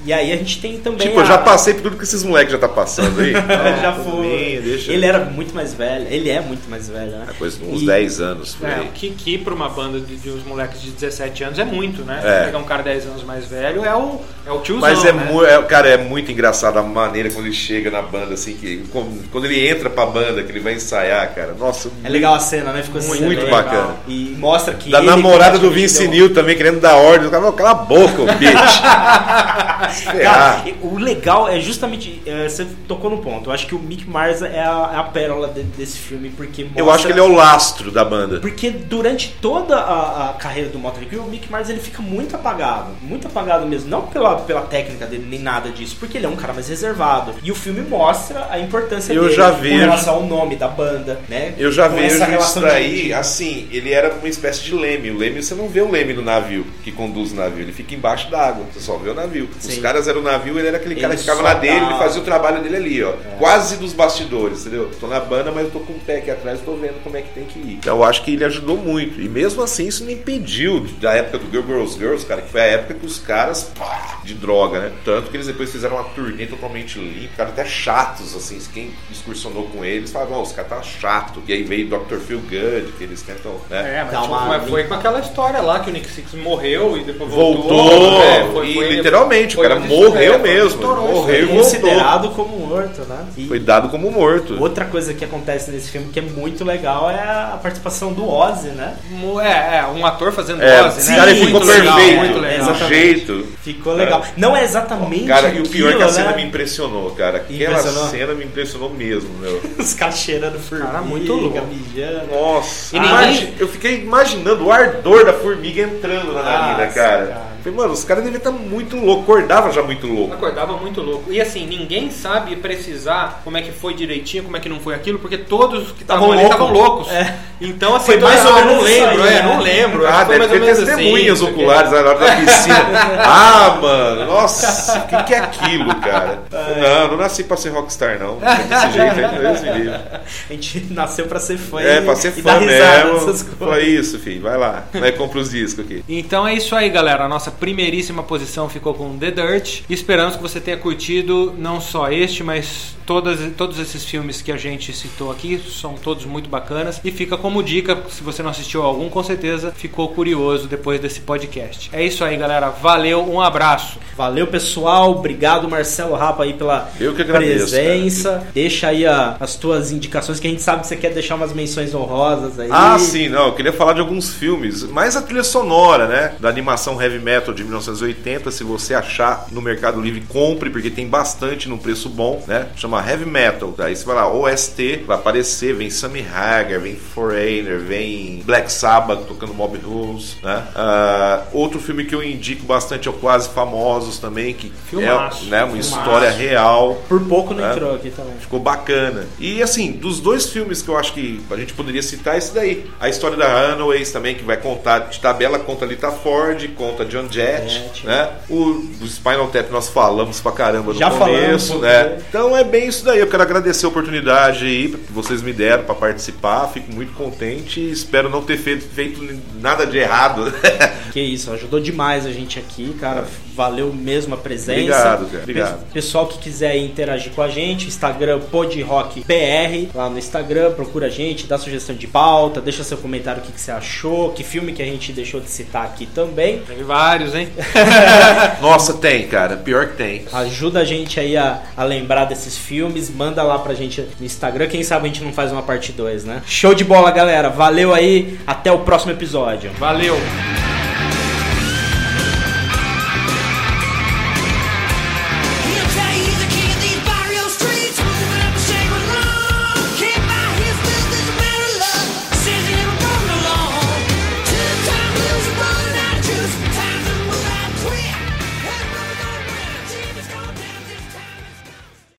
[SPEAKER 1] E aí a gente tem também
[SPEAKER 3] Tipo, eu
[SPEAKER 1] a-
[SPEAKER 3] já passei por tudo que esses moleques já tá passando aí.
[SPEAKER 1] Ele já foi.
[SPEAKER 3] bem, deixa.
[SPEAKER 1] Ele era muito mais velho. Ele é muito mais velho, né?
[SPEAKER 3] É coisa de uns
[SPEAKER 1] E-
[SPEAKER 3] 10 anos. Por
[SPEAKER 2] É, o que, que pra uma banda de, de uns moleques de 17 anos é muito, né?
[SPEAKER 3] É.
[SPEAKER 2] Pegar um cara 10 anos mais velho é o, é o tiozão,
[SPEAKER 3] Mas é,
[SPEAKER 2] né?
[SPEAKER 3] mu- é, cara, é muito engraçado a maneira quando ele chega na banda, assim, que quando ele entra pra banda, que ele vai ensaiar, cara. Nossa,
[SPEAKER 1] É legal a cena, né? Ficou
[SPEAKER 3] Muito
[SPEAKER 1] muito
[SPEAKER 3] bacana.
[SPEAKER 1] E mostra que
[SPEAKER 3] Da
[SPEAKER 1] ele
[SPEAKER 3] namorada do Vince
[SPEAKER 1] deu-
[SPEAKER 3] Neil também, querendo dar ordem. O cara, "Não, cala a boca, ô bitch.
[SPEAKER 1] Cara, o legal é justamente. é, você tocou no ponto. Eu acho que o Mick Mars é a, é a pérola de- desse filme, porque
[SPEAKER 3] Eu acho que ele é o lastro da banda.
[SPEAKER 1] Porque durante toda a, a carreira do Motley Crue, o Mick Mars ele fica muito apagado, muito apagado mesmo, não pela, pela técnica dele nem nada disso, porque ele é um cara mais reservado. E o filme mostra a importância
[SPEAKER 3] Eu
[SPEAKER 1] dele
[SPEAKER 3] já
[SPEAKER 1] com
[SPEAKER 3] vejo.
[SPEAKER 1] relação ao nome da banda, né?
[SPEAKER 3] Eu já
[SPEAKER 1] Com
[SPEAKER 3] vejo
[SPEAKER 1] essa
[SPEAKER 3] isso daí, assim, ele era uma espécie de leme. O leme, você não vê o leme no navio que conduz o navio, ele fica embaixo d'água, você só vê o navio. Os
[SPEAKER 1] Sim.
[SPEAKER 3] Caras eram o navio, ele era aquele cara
[SPEAKER 1] Ele
[SPEAKER 3] que ficava na dele,
[SPEAKER 1] dá-
[SPEAKER 3] ele fazia o trabalho dele ali, ó. Quase dos bastidores, entendeu? Tô na banda, mas eu tô com o pé aqui atrás, tô vendo como é que tem que ir. Então eu acho que ele ajudou muito. E mesmo assim, isso não impediu da época do Girl Girls Girls, cara, que foi a época que os caras, pá, de droga, né? Tanto que eles depois fizeram uma turnê totalmente limpa, cara, até chatos, assim, quem excursionou com eles falavam, ó, os caras tá chato. E aí veio Dr. Phil Good, que eles tentam, né?
[SPEAKER 2] É, mas, tipo,
[SPEAKER 1] uma
[SPEAKER 2] mas foi com aquela história lá que o Nick Six morreu e depois voltou.
[SPEAKER 3] Voltou,
[SPEAKER 2] né? Foi-
[SPEAKER 3] e
[SPEAKER 2] foi-
[SPEAKER 3] literalmente,
[SPEAKER 2] foi
[SPEAKER 3] o cara
[SPEAKER 2] onde
[SPEAKER 3] morreu
[SPEAKER 2] estourou,
[SPEAKER 3] mesmo, morreu e
[SPEAKER 1] considerado como morto, né? E
[SPEAKER 3] Foi dado como morto.
[SPEAKER 1] outra coisa que acontece nesse filme que é muito legal é a participação do Ozzy, né?
[SPEAKER 2] É, é, um ator fazendo
[SPEAKER 3] É,
[SPEAKER 2] Ozzy,
[SPEAKER 3] esse
[SPEAKER 2] né?
[SPEAKER 3] cara
[SPEAKER 1] Sim,
[SPEAKER 3] ficou
[SPEAKER 1] muito legal,
[SPEAKER 3] perfeito,
[SPEAKER 2] muito legal.
[SPEAKER 1] Exatamente.
[SPEAKER 3] jeito.
[SPEAKER 1] Ficou legal. Não é exatamente
[SPEAKER 3] Cara, e o pior é que a
[SPEAKER 1] aquilo,
[SPEAKER 3] cena
[SPEAKER 1] né?
[SPEAKER 3] me impressionou, cara. Aquela
[SPEAKER 1] Impressionou?
[SPEAKER 3] cena me impressionou mesmo, meu.
[SPEAKER 1] Os caras cheirando formiga,
[SPEAKER 2] Cara, muito louco.
[SPEAKER 1] mijando.
[SPEAKER 3] Nossa,
[SPEAKER 2] E ninguém-
[SPEAKER 3] imagi- eu fiquei imaginando o ardor da formiga entrando na narina, cara.
[SPEAKER 1] cara.
[SPEAKER 3] Falei, mano, os caras devem estar muito loucos, acordava já muito louco.
[SPEAKER 2] Acordava muito louco. E assim, ninguém sabe precisar como é que foi direitinho, como é que não foi aquilo, porque todos que estavam
[SPEAKER 1] Tavam
[SPEAKER 2] ali estavam
[SPEAKER 1] loucos. É.
[SPEAKER 2] Então, assim,
[SPEAKER 1] Foi mais ou
[SPEAKER 2] eu
[SPEAKER 1] menos
[SPEAKER 2] não lembro,
[SPEAKER 1] aí,
[SPEAKER 2] é,
[SPEAKER 1] né?
[SPEAKER 2] não lembro.
[SPEAKER 3] Ah, deve ter
[SPEAKER 2] assim,
[SPEAKER 3] testemunhas
[SPEAKER 2] porque-
[SPEAKER 3] oculares na hora da piscina. ah, mano, nossa, o que, que é aquilo, cara? Não, não nasci pra ser rockstar, não. Desse jeito aí, Deus me livre.
[SPEAKER 1] A gente nasceu pra ser fã
[SPEAKER 3] É, pra ser fã mesmo. Foi isso, filho. Vai lá. Vai compra os discos aqui.
[SPEAKER 2] Então é isso aí, galera. A nossa primeiríssima posição ficou com The Dirt. Esperamos que você tenha curtido não só este, mas todas, todos esses filmes que a gente citou aqui. São todos muito bacanas. E fica como dica, se você não assistiu algum, com certeza ficou curioso depois desse podcast. É isso aí, galera. Valeu, um abraço.
[SPEAKER 1] Valeu, pessoal. Obrigado, Marcelo Rapa, aí pela
[SPEAKER 3] Eu que agradeço,
[SPEAKER 1] presença. Deixa aí a- as tuas indicações, que a gente sabe que você quer deixar umas menções honrosas aí.
[SPEAKER 3] Ah, sim, não. Eu queria falar de alguns filmes, mais a trilha sonora, né? Da animação Heavy Metal de 1980. Se você achar no Mercado Livre, compre, porque tem bastante num preço bom, né? Chama Heavy Metal. Daí você vai lá, OST, vai aparecer, vem Sammy Hagar, vem Foreigner, vem Black Sabbath tocando Mob Rules, né? Ah, outro filme que eu indico bastante é o Quase Famosos também, que
[SPEAKER 2] Filmaço,
[SPEAKER 3] é né, uma
[SPEAKER 1] filmaço.
[SPEAKER 3] história real.
[SPEAKER 1] Por pouco não
[SPEAKER 3] É.
[SPEAKER 1] entrou aqui também.
[SPEAKER 3] Ficou bacana. E assim, dos dois filmes que eu acho que a gente poderia citar, é esse daí. A história da Runaways também, que vai contar de tabela, conta Lita Ford, conta John Jett,
[SPEAKER 1] Jett.
[SPEAKER 3] né? O, o Spinal Tap nós falamos pra caramba no
[SPEAKER 1] Já
[SPEAKER 3] começo,
[SPEAKER 1] falamos,
[SPEAKER 3] né? Então é bem isso daí. Eu quero agradecer a oportunidade aí que vocês me deram pra participar. Fico muito contente e espero não ter feito, feito nada de errado.
[SPEAKER 1] Que isso, ajudou demais a gente aqui, cara. Valeu mesmo a presença.
[SPEAKER 3] Obrigado, cara. Obrigado.
[SPEAKER 1] Pe- Pessoal que quiser interagir com a gente, Instagram PodRockBR. Lá no Instagram, procura a gente, dá sugestão de pauta, deixa seu comentário o que, que você achou, que filme que a gente deixou de citar aqui também.
[SPEAKER 2] Tem vários, hein?
[SPEAKER 3] Nossa, tem, cara. Pior que tem.
[SPEAKER 1] Ajuda a gente aí a, a lembrar desses filmes, manda lá pra gente no Instagram, quem sabe a gente não faz uma parte 2, né? Show de bola, galera. Valeu aí, até o próximo episódio.
[SPEAKER 2] Valeu!